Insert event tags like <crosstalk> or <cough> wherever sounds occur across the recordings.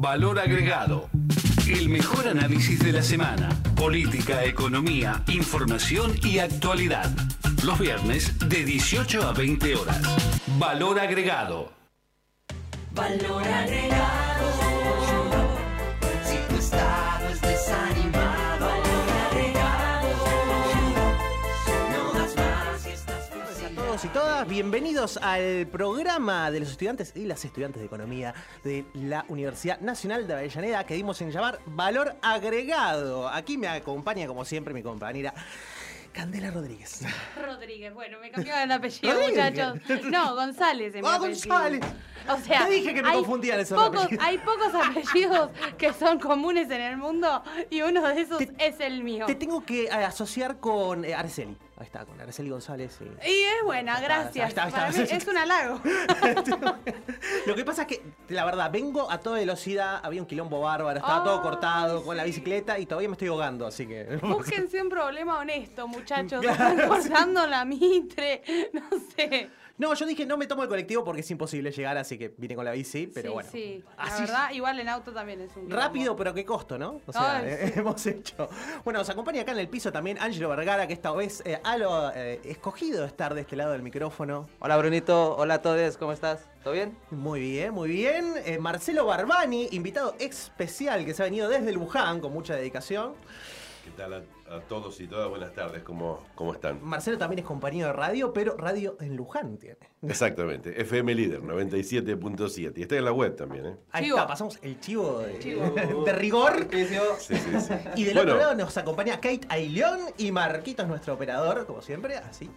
Valor agregado. El mejor análisis de la semana. Política, economía, información y actualidad. Los viernes de 18 a 20 horas. Valor agregado. Valor agregado. Todos y todas, bienvenidos al programa de los estudiantes y las estudiantes de economía de la Universidad Nacional de Avellaneda que dimos en llamar Valor Agregado. Aquí me acompaña como siempre mi compañera Candela Rodríguez. <laughs> Rodríguez, bueno, me cambió el apellido, muchachos. No, González es mi ¡Ah, apellido. González! O sea, Te dije que me confundían esos pocos, apellidos. Hay pocos <laughs> apellidos que son comunes en el mundo y uno de esos Te- es el mío. Te tengo que eh, asociar con eh, Araceli. Ahí está, con Araceli González. sí. Y es buena, está, gracias. está, está. Para mí es un halago. <laughs> Lo que pasa es que, la verdad, vengo a toda velocidad, había un quilombo bárbaro, estaba todo cortado con la bicicleta y todavía me estoy ahogando, así que... <laughs> Búsquense un problema honesto, muchachos. <laughs> Claro, Están cortando la mitre, no sé. No, yo dije no me tomo el colectivo porque es imposible llegar, así que vine con la bici, pero sí, bueno. sí. La Así verdad, igual en auto también es un quilombo. Rápido, pero qué costo, ¿no? O sea, Ay, eh, sí. <laughs> hemos hecho. Bueno, nos acompaña acá en el piso también Ángelo Vergara, que esta vez eh, ha lo, eh, escogido estar de este lado del micrófono. Hola Brunito, hola a todos, ¿cómo estás? ¿Todo bien? Muy bien, muy bien. Eh, Marcelo Barbani, invitado especial que se ha venido desde Luján con mucha dedicación. ¿Qué tal a, a todos y todas? Buenas tardes, ¿cómo, cómo están? Marcelo también es compañero de radio, pero radio en Luján tiene. Exactamente, FM Líder 97.7 y está en la web también, ¿eh? Ahí Chivo. está, pasamos el chivo de, Chivo. <laughs> de rigor. Sí, sí, sí. Y del Bueno, otro lado nos acompaña Kate Aileón y Marquitos, nuestro operador, como siempre, así.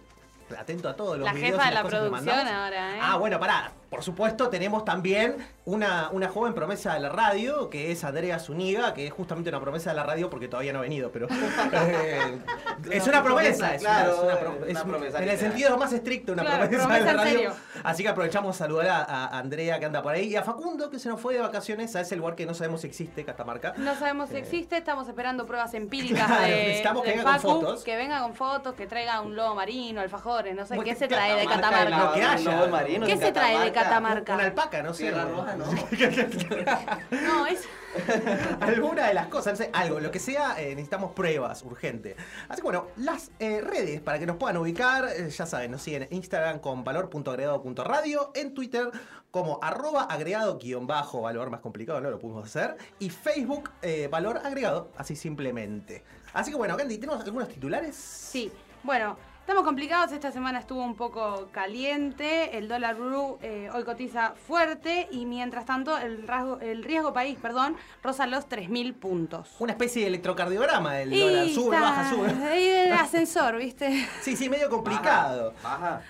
Atento a todos los La videos jefa y de las la producción ahora, ¿eh? Ah, bueno, pará. Por supuesto, tenemos también una, una joven promesa de la radio, que es Andrea Zuniga, que es justamente una promesa de la radio porque todavía no ha venido, pero. <laughs> eh, es una promesa, es una- Claro, es una, eh, pro- una es promesa En el sentido más estricto, una Claro, promesa, promesa de la radio. serio. Así que aprovechamos a saludar a, a Andrea que anda por ahí y a Facundo, que se nos fue de vacaciones a ese lugar que no sabemos si existe, Catamarca. No sabemos si existe, estamos esperando pruebas empíricas Claro, de, necesitamos que de venga con fotos. que venga con fotos, que traiga un lobo marino, alfajores, no sé, ¿qué se trae de Catamarca, lo que haya. ¿Qué se trae de Catamarca? Una alpaca, no sé. Bueno. Roja, no. <laughs> No, es... <laughs> Alguna de las cosas, no sé, algo, lo que sea, eh, necesitamos pruebas, urgente. Así que bueno, las eh, redes para que nos puedan ubicar, eh, ya saben, nos siguen en Instagram con valor.agregado.radio, en Twitter como arroba agregado guion bajo, valor más complicado, no lo pudimos hacer, y Facebook eh, valor agregado, así simplemente. Así que bueno, Candy, ¿tenemos algunos titulares? Sí, bueno, estamos complicados, esta semana estuvo un poco caliente, el dólar blue eh, hoy cotiza fuerte y mientras tanto el, rasgo- el riesgo país, perdón, roza los 3.000 puntos. Una especie de electrocardiograma del dólar, sube, está baja, sube. ahí el ascensor, ¿viste? Sí, sí, medio complicado. Baja.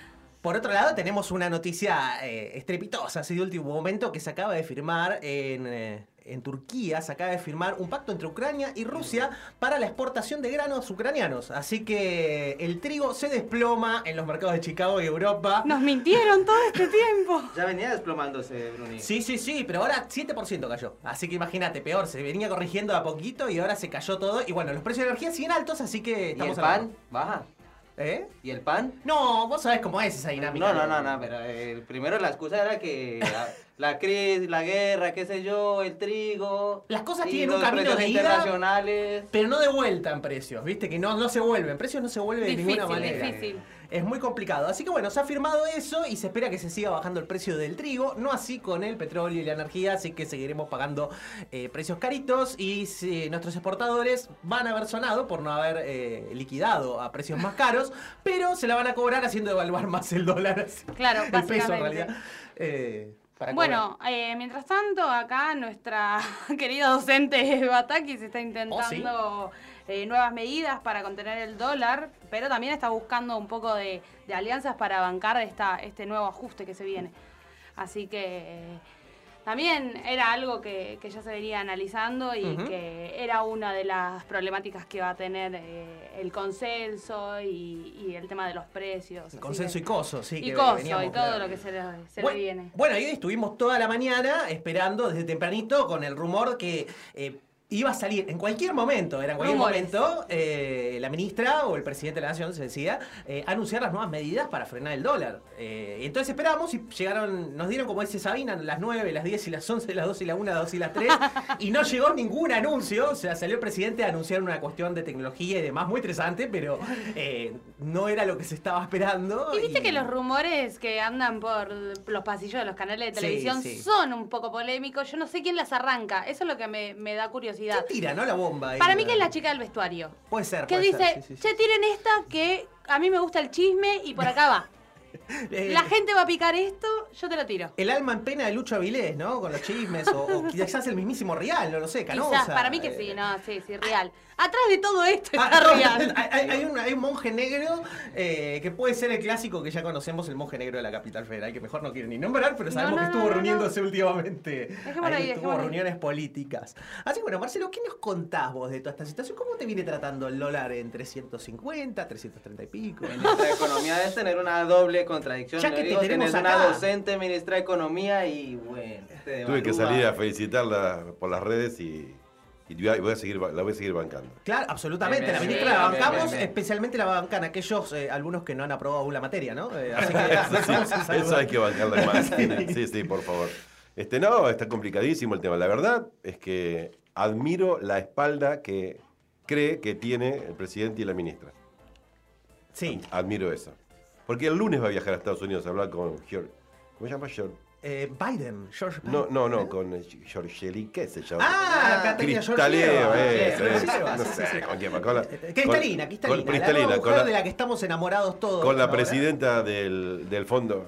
Por otro lado, tenemos una noticia eh, estrepitosa, así de último momento, que se acaba de firmar en, eh, en Turquía, se acaba de firmar un pacto entre Ucrania y Rusia para la exportación de granos ucranianos. Así que el trigo se desploma en los mercados de Chicago y Europa. Nos mintieron todo este tiempo. <laughs> Ya venía desplomándose, Bruni. Sí, sí, sí, pero ahora 7% cayó. Así que imagínate, peor, se venía corrigiendo a poquito y ahora se cayó todo. Y bueno, los precios de energía siguen altos, así que ¿Y el pan? Baja. ¿Eh? ¿Y el pan? No, vos sabés cómo es esa dinámica. No, no, no, no, pero eh, primero la excusa era que <laughs> la, crisis, la guerra, qué sé yo, el trigo. Las cosas tienen un camino de ida. internacionales. Pero no de vuelta en precios, viste que no, no se vuelven, precios no se vuelven de ninguna manera. difícil. Es muy complicado. Así que bueno, se ha firmado eso y se espera que se siga bajando el precio del trigo, no así con el petróleo y la energía, así que seguiremos pagando eh, precios caritos y si nuestros exportadores van a haber sonado por no haber eh, liquidado a precios más caros, pero se la van a cobrar haciendo devaluar más el dólar. <laughs> Claro, el peso en realidad. Para Bueno, eh, mientras tanto, acá nuestra <laughs> querida docente Batakis está intentando eh, nuevas medidas para contener el dólar, pero también está buscando un poco de, de alianzas para bancar esta, este nuevo ajuste que se viene. Así que eh, también era algo que, que ya se venía analizando y que era una de las problemáticas que va a tener eh, el consenso y, y el tema de los precios. El consenso que- y coso, sí. y que coso veníamos, y todo claro. lo que se le, se bueno, le viene. Bueno, y hoy estuvimos toda la mañana esperando desde tempranito con el rumor que eh, iba a salir en cualquier momento, era en cualquier Rumores. momento, eh, la ministra o el presidente de la nación, se decía, eh, anunciar las nuevas medidas para frenar el dólar. Eh, entonces esperamos y llegaron, nos dieron como dice Sabina, las 9, las 10 y las 11, las 12 y la 1, las 2 y las 3, <laughs> y no llegó ningún anuncio, o sea, salió el presidente a anunciar una cuestión de tecnología y demás muy interesante, pero eh, no era lo que se estaba esperando. Y viste y- que los rumores que andan por los pasillos de los canales de Sí, televisión sí. son un poco polémicos. Yo no sé quién las arranca. Eso es lo que me, me da curiosidad. ¿Quién tira, no? La bomba. ahí? Para mí que es la chica del vestuario. Puede ser. Que puede dice, ser, sí, sí, sí. che, tiren esta que a mí me gusta el chisme y por acá va. <laughs> Eh, La gente va a picar esto, yo te lo tiro. El alma en pena de Lucho Avilés, ¿no? Con los chismes, o, o quizás el mismísimo Real, no lo sé, Canosa. Quizás, para mí que eh, sí, no, sí, sí, real. Atrás de todo esto Ah, está no, real. hay, hay- hay un, hay un monje negro eh, que puede ser el clásico que ya conocemos, el monje negro de la capital federal, que mejor no quiero ni nombrar, pero sabemos No, no, que estuvo no, no, reuniéndose últimamente. Dejémoslo ahí, tuvo dejémoslo ahí. reuniones políticas. Así que bueno, Marcelo, ¿qué nos contás vos de toda esta situación? ¿Cómo te viene tratando el dólar en 350, 330 y pico? En nuestra economía es tener una doble contradicción. Ya que te digo, tenemos una docente ministra de Economía y bueno. Tuve que salir a felicitarla por las redes y, y voy a- voy a seguir, la voy a seguir bancando. Claro, absolutamente. Bien, la ministra bien, la bancamos, bien, bien. especialmente la bancan aquellos eh, alumnos que no han aprobado aún la materia, ¿no? Eh, así que. <laughs> <laughs> Eso hay que bancarla más. <laughs> Sí. Sí, sí, por favor. Este, no, está complicadísimo el tema. La verdad es que admiro la espalda que cree que tiene el presidente y la ministra. Sí. Admiro eso. Porque el lunes va a viajar a Estados Unidos a hablar con George. ¿Cómo se llama George? Eh, Biden, George Biden. No, no, no, con eh, George ¿qué se llama? Ah, Caterina Cristaleo, eso, Georgieva, no sé, sí, sí. con quién con la- Eh, Cristalina, con- Cristalina. con la nueva mujer de la que estamos enamorados todos. Con la presidenta del, del fondo.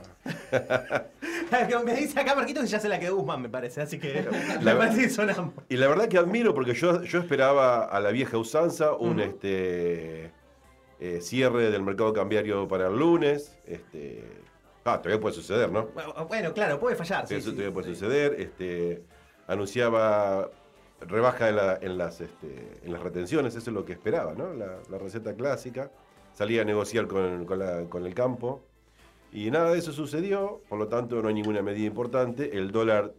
Me dice acá Marquito que ya se la quedó Guzmán, me parece. Así que me La- parece que son ambos. Y la verdad que admiro porque yo, yo esperaba a la vieja usanza un este eh, cierre del mercado cambiario para el lunes. Este, ah, todavía puede suceder, ¿no? Bueno, claro, puede fallar. Sí, Eso sí, todavía sí, puede suceder. Este, anunciaba rebaja en, la- en las, este, en las retenciones, eso es lo que esperaba, ¿no? La, la receta clásica. Salía a negociar con, con la- con el campo. Y nada de eso sucedió, por lo tanto no hay ninguna medida importante. El dólar,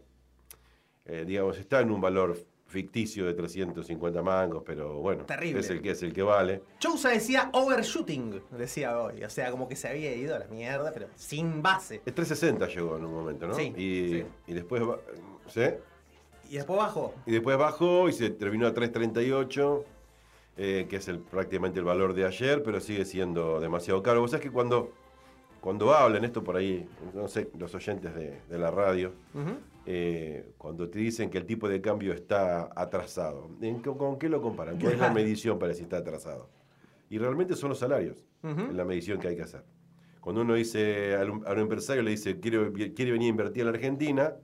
eh, digamos, está en un valor ficticio de 350 mangos, pero bueno, Terrible. es el que es el que vale. Chousa decía overshooting, decía hoy. O sea, como que se había ido a la mierda, pero sin base. El 360 llegó en un momento, ¿no? Sí, y, sí. y después, ¿sí? Y después bajó. Y después bajó y se terminó a 3.38, eh, que es el, prácticamente el valor de ayer, pero sigue siendo demasiado caro. Vos sabés que cuando, cuando hablan esto por ahí, no sé, los oyentes de, de la radio. Eh, cuando te dicen que el tipo de cambio está atrasado, ¿en ¿con qué lo comparan? ¿Cuál es la medición para si está atrasado? Y realmente son los salarios, la medición que hay que hacer. Cuando uno dice a un, a un empresario le dice quiere, quiere venir a invertir en la Argentina,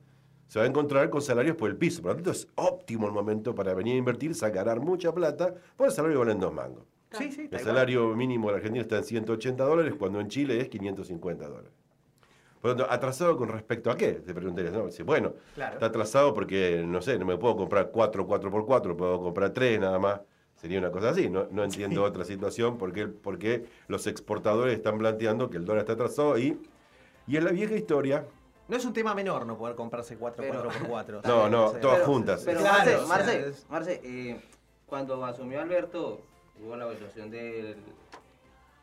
se va a encontrar con salarios por el piso. Por lo tanto, es óptimo el momento para venir a invertir, sacar mucha plata, por el salario valen dos mangos. Sí, sí, El salario mínimo de la Argentina está en 180 dólares, cuando en Chile es 550 dólares. Por lo tanto, ¿atrasado con respecto a qué? Te preguntarías, ¿no? Dice, bueno, Claro. está atrasado porque, no sé, no me puedo comprar 4 4x4, puedo comprar 3 nada más. Sería una cosa así, no, no entiendo otra situación porque, porque los exportadores están planteando que el dólar está atrasado y, y en la vieja historia, No es un tema menor no poder comprarse 4 Pero- 4x4. <laughs> No, no, Sí. todas Pero- juntas. Pero Claro, Marce, o sea, Marce, es- Marce, eh, cuando asumió Alberto, hubo la evaluación del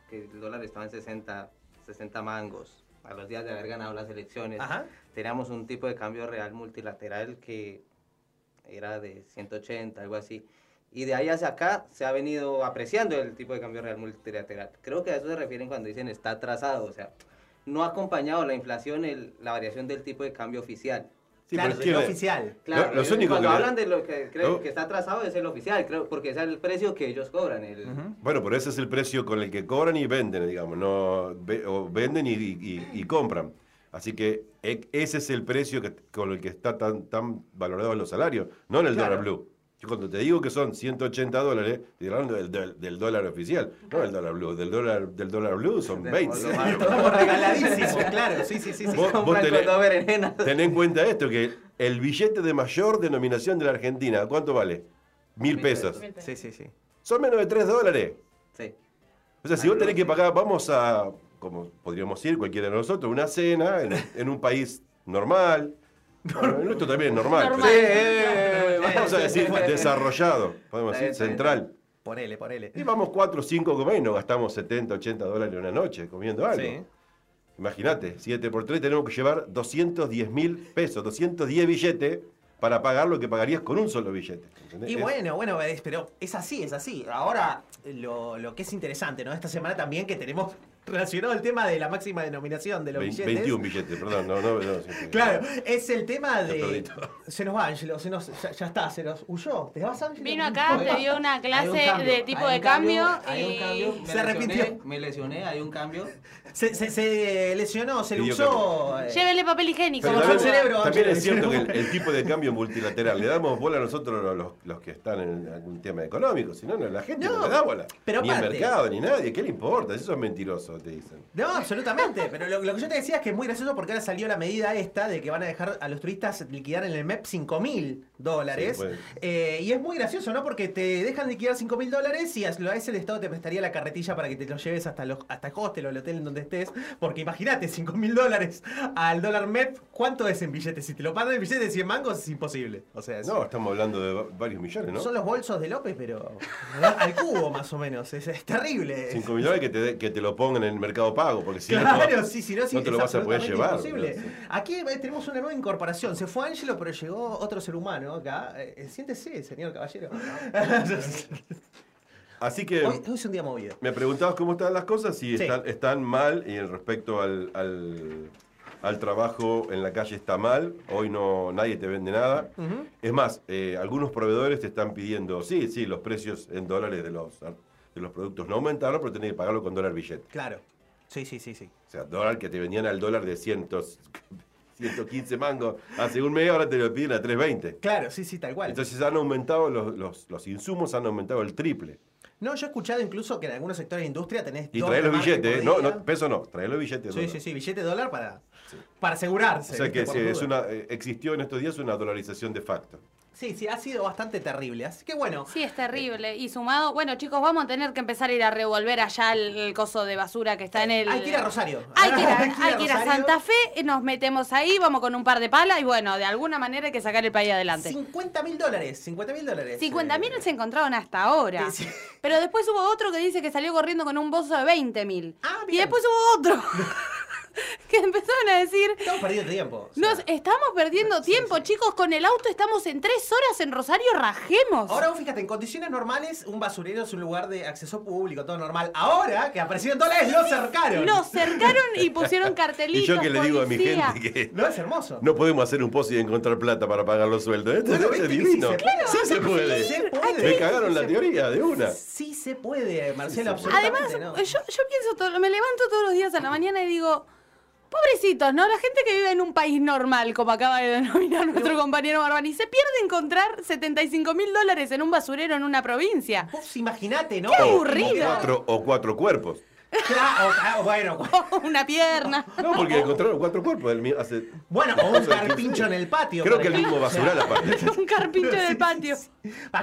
que el dólar estaba en 60, 60 mangos. A los días de haber ganado las elecciones, Ajá. teníamos un tipo de cambio real multilateral que era de 180, algo así. Y de ahí hacia acá se ha venido apreciando el tipo de cambio real multilateral. Creo que a eso se refieren cuando dicen está atrasado, o sea, no ha acompañado la inflación el- la variación del tipo de cambio oficial. Sí, claro, es que- oficial. Claro, los únicos cuando que- hablan de lo que creo No. que está atrasado es el oficial, creo, porque ese es el precio que ellos cobran. El, Ujú. Bueno, pero ese es el precio con el que cobran y venden, digamos, no ve- o venden y, y- y compran. Así que e- ese es el precio que, con el que está tan, tan valorado los salarios, no en el Claro. dólar blue. Yo cuando te digo que son 180 dólares, te hablando del, del- del dólar oficial, no del dólar blue. Del dólar, del dólar blue son De- 20. lo <laughs> malo. Estamos regaladísimos, claro. Sí, sí, sí. sí. Vos- tenés- con dos berenjenas. Ten en cuenta esto, que el billete de mayor denominación de la Argentina, ¿cuánto vale? Mil Mil pesos. Sí, sí, sí. Son menos de 3 dólares. Sí. O sea, si vos tenés que pagar, vamos a, como podríamos ir cualquiera de nosotros, una cena en, en un país normal. <laughs> Bueno, el nuestro también es normal. Normal. pero- Eh, Vamos a decir desarrollado, podemos decir central. Ponele, ponele. Y vamos 4 o 5 comer y nos gastamos 70, 80 dólares una noche comiendo algo. Sí. Imagínate, 7 por 3 tenemos que llevar 210 mil pesos, 210 billetes para pagar lo que pagarías con un solo billete. ¿entendés? Y bueno, bueno, pero es así, es así. Ahora, lo, lo que es interesante, ¿no? Esta semana también que tenemos relacionado el tema de la máxima denominación de los billetes. 21 billetes, perdón, no, no, no, sí, sí. <laughs> Claro, es el tema de. Se nos va, Ángelo, se nos, ya, ya está, se nos huyó. ¿Te vas, Ángelo? Vino acá, te dio una clase cambio, de tipo de cambio, Hay un y cambio. Se lesioné, arrepintió. Me lesioné, hay un cambio. Se, se- se lesionó, se luxó. eh, llévele papel higiénico. Pero el también, cerebro, también Ángel, es cierto que el el, <laughs> el tipo de cambio multilateral, le damos bola a nosotros los, los- los que están en algún tema económico, si no, no, la gente no, No, le da bola. pero ni el aparte- mercado, ni nadie, ¿qué le importa? Eso es mentiroso, te dicen. No, absolutamente. Pero lo, lo que yo te decía es que es muy gracioso porque ahora salió la medida esta de que van a dejar a los turistas liquidar en el MEP 5 mil dólares. Sí. Eh, y es muy gracioso, ¿no? Porque te dejan liquidar 5 mil dólares y a ese el Estado te prestaría la carretilla para que te lo lleves hasta, los, hasta el hostel o el hotel en donde estés. Porque imagínate, 5 mil dólares al dólar MEP, ¿cuánto es en billetes? Si te lo pagan en billetes de 100 mangos es imposible. O sea, es- No, estamos hablando de va- varios millones, ¿no? son los bolsos de López, pero al cubo más o menos. Es, es terrible. 5 millones que te, que te lo pongan en el mercado pago, porque si no, Claro, no, sí, no, sí, no te lo vas a poder llevar. imposible. Aquí eh, tenemos una nueva incorporación. Se fue Ángelo, pero llegó otro ser humano acá. Eh, siéntese, señor caballero. <laughs> Así que hoy, hoy es un día movido. me preguntabas cómo están las cosas, si Sí. están, están mal y respecto al, al, al trabajo en la calle está mal, hoy no nadie te vende nada. Es más, eh, algunos proveedores te están pidiendo, sí, sí, los precios en dólares de los, de los productos no aumentaron, pero tenés que pagarlo con dólar billete. Claro. Sí, sí, sí, sí. O sea, dólar que te vendían al dólar de cientos, <laughs> 115 mangos hace un mes, ahora te lo piden a 320. Claro, sí, sí, tal cual. Entonces han aumentado los, los, los insumos, han aumentado el triple. no, yo he escuchado incluso que en algunos sectores de industria tenés Y dos traes los billetes, ¿eh? no, no, peso no, traes los billetes. Sí, dólar. sí, sí, billete de dólar para, para asegurarse. O sea que. Por sí, es una, eh, existió en estos días una dolarización de facto. Sí, sí, ha sido bastante terrible. Así que bueno. Sí, es terrible. Y sumado, bueno, chicos, vamos a tener que empezar a ir a revolver allá el, el coso de basura que está en el. Hay que ir a Rosario. Hay que ir a, <laughs> Hay que ir a hay que ir a Rosario. Santa Fe, nos metemos ahí, vamos con un par de palas y bueno, de alguna manera hay que sacar el país adelante. 50 mil dólares, 50 mil dólares. 50 mil Eh, se encontraron hasta ahora. Sí, sí. Pero después hubo otro que dice que salió corriendo con un bozo de 20 mil. Ah, y después hubo otro <laughs> <laughs> que empezaron a decir, Estamos perdiendo tiempo. o sea. nos estamos perdiendo tiempo, chicos, con el auto estamos en tres horas en Rosario, rajemos. Ahora vos fíjate, en condiciones normales, un basurero es un lugar de acceso público, todo normal. Ahora que aparecieron dólares, lo cercaron. Lo cercaron y pusieron <laughs> cartelitos. Y yo que le digo a mi gente que No, es hermoso. no podemos hacer un pozo y encontrar plata para pagar los sueldos. Esto, Bueno, es sí divino. se puede. Sí se puede. Sí se puede. Me cagaron Sí la teoría de una. Sí se puede, Marcelo, absolutamente. Además, ¿no? yo, yo pienso, todo, me levanto todos los días a la mañana y digo, pobrecitos, ¿no? La gente que vive en un país normal, como acaba de denominar nuestro compañero Barbani, se pierde encontrar 75 mil dólares en un basurero en una provincia. Vos imaginate, ¿no? Qué O aburrido. cuatro, o cuatro cuerpos. Claro, <laughs> o- o- bueno, una pierna. No, porque encontraron cuatro cuerpos. del mi- hace- bueno, o un carpincho en el patio. Creo que el mismo basural aparte. <laughs> un carpincho en el patio.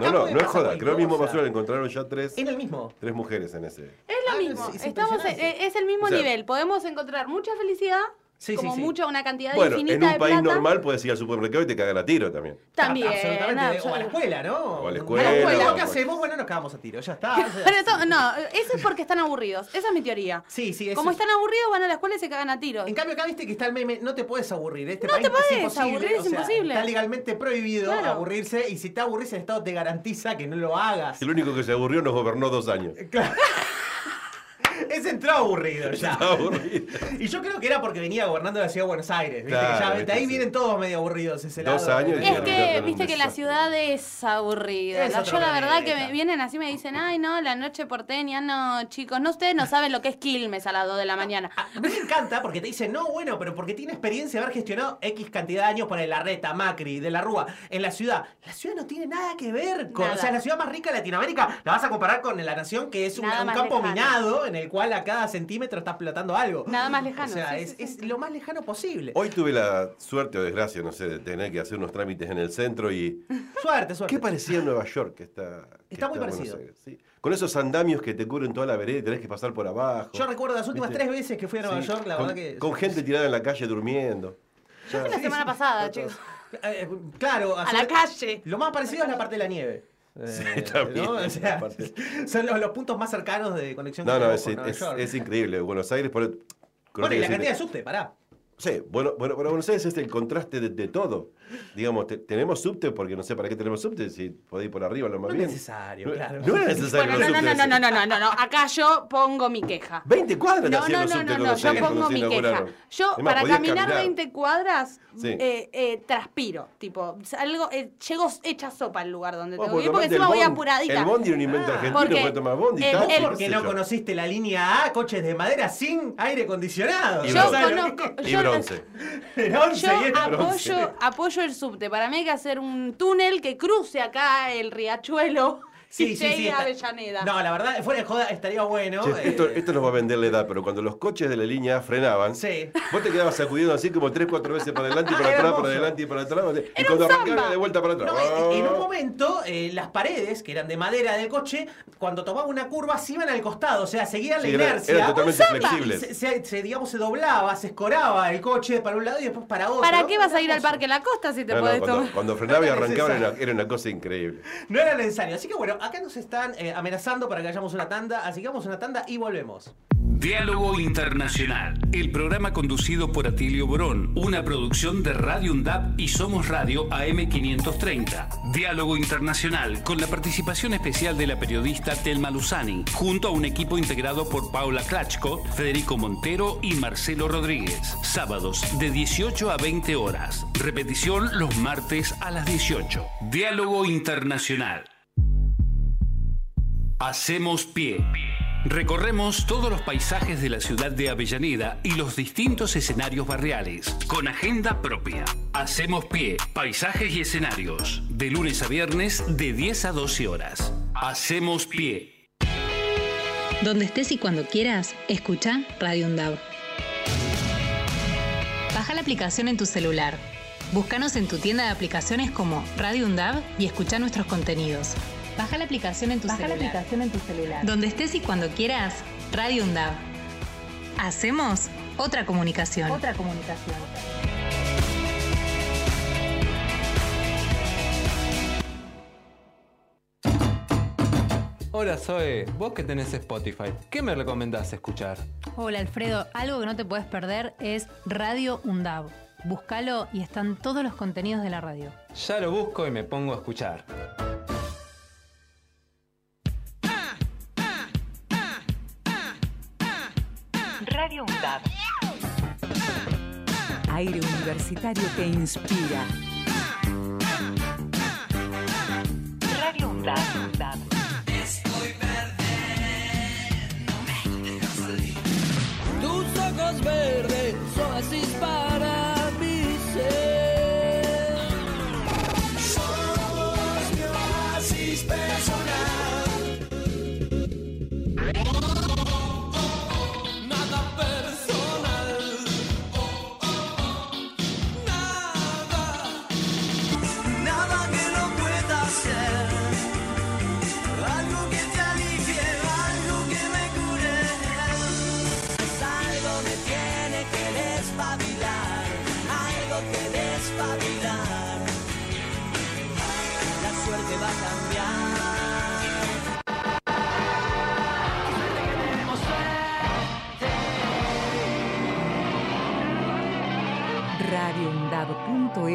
No, no, no es joda. Creo que el mismo basural encontraron ya tres, En el mismo. tres mujeres en ese. Es lo Ah, mismo. es- es Estamos, eh, es el mismo O sea, nivel. Podemos encontrar mucha felicidad, Sí, como sí. mucha, una cantidad Bueno, infinita en un de país plata. normal puedes ir al supermercado y te cagan a tiro también. También. Absolutamente. O a la escuela, ¿no? O a la A escuela, la escuela. ¿Qué hacemos? Bueno, nos cagamos a tiro. Ya está. <laughs> Pero to- no, eso es porque están aburridos. Esa es mi teoría. Sí, sí, eso Como es- están aburridos, van a la escuela y se cagan a tiros. En cambio, acá viste que está el meme, no te puedes aburrir. Este No país te podés es imposible. aburrir, es o sea, imposible. Está legalmente prohibido Claro. aburrirse y si te aburrís, el Estado te garantiza que no lo hagas. El único que se aburrió nos gobernó dos años. Claro. <laughs> Ese entró aburrido ya. Aburrido. <laughs> Y yo creo que era porque venía gobernando la ciudad de Buenos Aires. ¿viste? Claro, Que ya, viste, de ahí sí. vienen todos medio aburridos ese Dos lado. años Es que, viste que la ciudad es aburrida. Es La- yo la verdad que me vienen así y me dicen, ay no, la noche porteña, no, chicos, no ustedes no <laughs> saben lo que es Quilmes a las 2 de la mañana. A mí me encanta porque te dicen, no, bueno, pero porque tiene experiencia de haber gestionado X cantidad de años por el Larreta, Macri, de la Rúa, en la ciudad. La ciudad no tiene nada que ver con. Nada. O sea, la ciudad más rica de Latinoamérica la vas a comparar con la nación que es un, campo lejano. minado en el cual a cada centímetro está explotando algo. Nada más lejano, O sea, sí, es, sí, sí. es lo más lejano posible. Hoy tuve la suerte o desgracia, no sé, de tener que hacer unos trámites en el centro y. <laughs> Suerte, suerte. ¿Qué parecía Nueva York que está. que Está muy parecido. Aires? Sí. Con esos andamios que te cubren toda la vereda y tenés que pasar por abajo. Yo recuerdo las últimas ¿Viste? tres veces que fui a Nueva Sí, York, la con, verdad que. con gente tirada en la calle durmiendo. Yo fui la semana pasada, chicos. Eh, claro, A la calle. Lo más parecido es la parte de la nieve. Eh, también, ¿no? O <laughs> sea, la parte- <laughs> son los, los puntos más cercanos de conexión No, que no, es, con es- increíble. Buenos Aires, por Bueno, y la cantidad de subte, pará. Sí, bueno, bueno, para Buenos Aires es el contraste de, de todo. Digamos, te- tenemos subte porque no sé para qué tenemos subte, si podéis ir por arriba lo más No es bien. necesario, No- claro. No era necesario Bueno, no, no, no, no, no, no, no, no. Acá yo pongo mi queja. 20 cuadras No, no, no, no, no, yo pongo mi queja. Yo, Es más, para caminar caminar. 20 cuadras, Sí. eh, eh, transpiro. Tipo, algo, eh, llego hecha sopa al lugar donde tengo que ir, porque encima voy apuradita. El bondi era un invento argentino, porque tomar bondi, el- taxi, el- qué Porque no yo. conociste la línea A, coches de madera sin aire acondicionado. Y Yo bronce. conozco. Y <laughs> bronce. Yo y el bronce. apoyo, el subte. Para mí hay que hacer un túnel que cruce acá el riachuelo llegue a está- Avellaneda. No, la verdad, fuera de joda estaría bueno. Che, eh, esto, esto nos va a vender la edad, pero cuando los coches de la línea frenaban, Sí. vos te quedabas sacudiendo así como 3, 4 veces para adelante y Ah, para era atrás, para adelante y para atrás. Y Era cuando arrancaba de vuelta para atrás. No, en, en un momento, eh, las paredes, que eran de madera del coche, cuando tomaba una curva, se iban al costado, o sea, seguían Sí, la era- inercia. eran totalmente flexibles. Se, se- se, digamos, se doblaba, se escoraba el coche para un lado y después para otro. ¿Para qué vas a Era ir al. Parque La Costa si te No, no, podés cuando, tomar? cuando frenaba y era arrancaba era una, era una cosa increíble. No era necesario. Así que bueno, acá nos están eh, amenazando para que hagamos una tanda, así que vamos a una tanda y volvemos. Diálogo Internacional, el programa conducido por Atilio Borón, una producción de Radio UNDAP y Somos Radio AM530. Diálogo Internacional, con la participación especial de la periodista Telma Luzani, junto a un equipo integrado por Paula Klachko, Federico Montero y Marcelo Rodríguez. Sábados de 18 a 20 horas. Repetición los martes a las 18. Diálogo Internacional. Hacemos pie. Recorremos todos los paisajes de la ciudad de Avellaneda y los distintos escenarios barriales, con agenda propia. Hacemos pie, paisajes y escenarios, de lunes a viernes de 10 a 12 horas. Hacemos pie. Donde estés y cuando quieras, escucha Radio Undab. Baja la aplicación en tu celular. Búscanos en tu tienda de aplicaciones como Radio Undab y escucha nuestros contenidos. Baja la aplicación en tu celular. Donde estés y cuando quieras, Radio Undab. Hacemos otra comunicación. Otra comunicación. Hola Zoe, vos que tenés Spotify, ¿qué me recomendás escuchar? Hola Alfredo, algo que no te puedes perder es Radio Undab. Búscalo y están todos los contenidos de la radio. Ya lo busco y me pongo a escuchar. Radio UNDAB. Aire universitario que inspira. Radio UNDAB. Tus ojos verdes, oasis para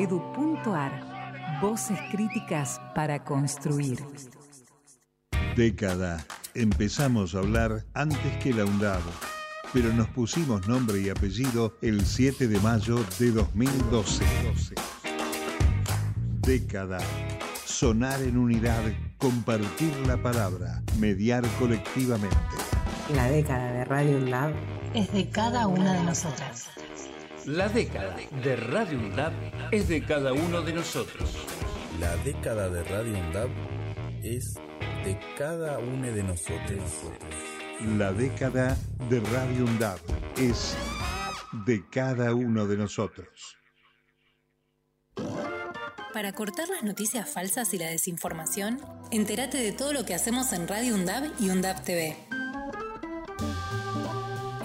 radioundab.edu.ar Voces críticas para construir. Década. Empezamos a hablar antes que la UNDAB, pero nos pusimos nombre y apellido el 7 de mayo de 2012. Década. Sonar en unidad, compartir la palabra, mediar colectivamente. La década de Radio UNDAB Es de cada una de nosotras. La década de Radio UNDAP es de cada uno de nosotros. La década de Radio UNDAB es de cada uno de nosotros. La década de Radio UNDAB es de cada uno de nosotros. Para cortar las noticias falsas y la desinformación, entérate de todo lo que hacemos en Radio UNDAB y UNDAB TV.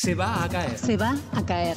Se va a caer. Se va a caer.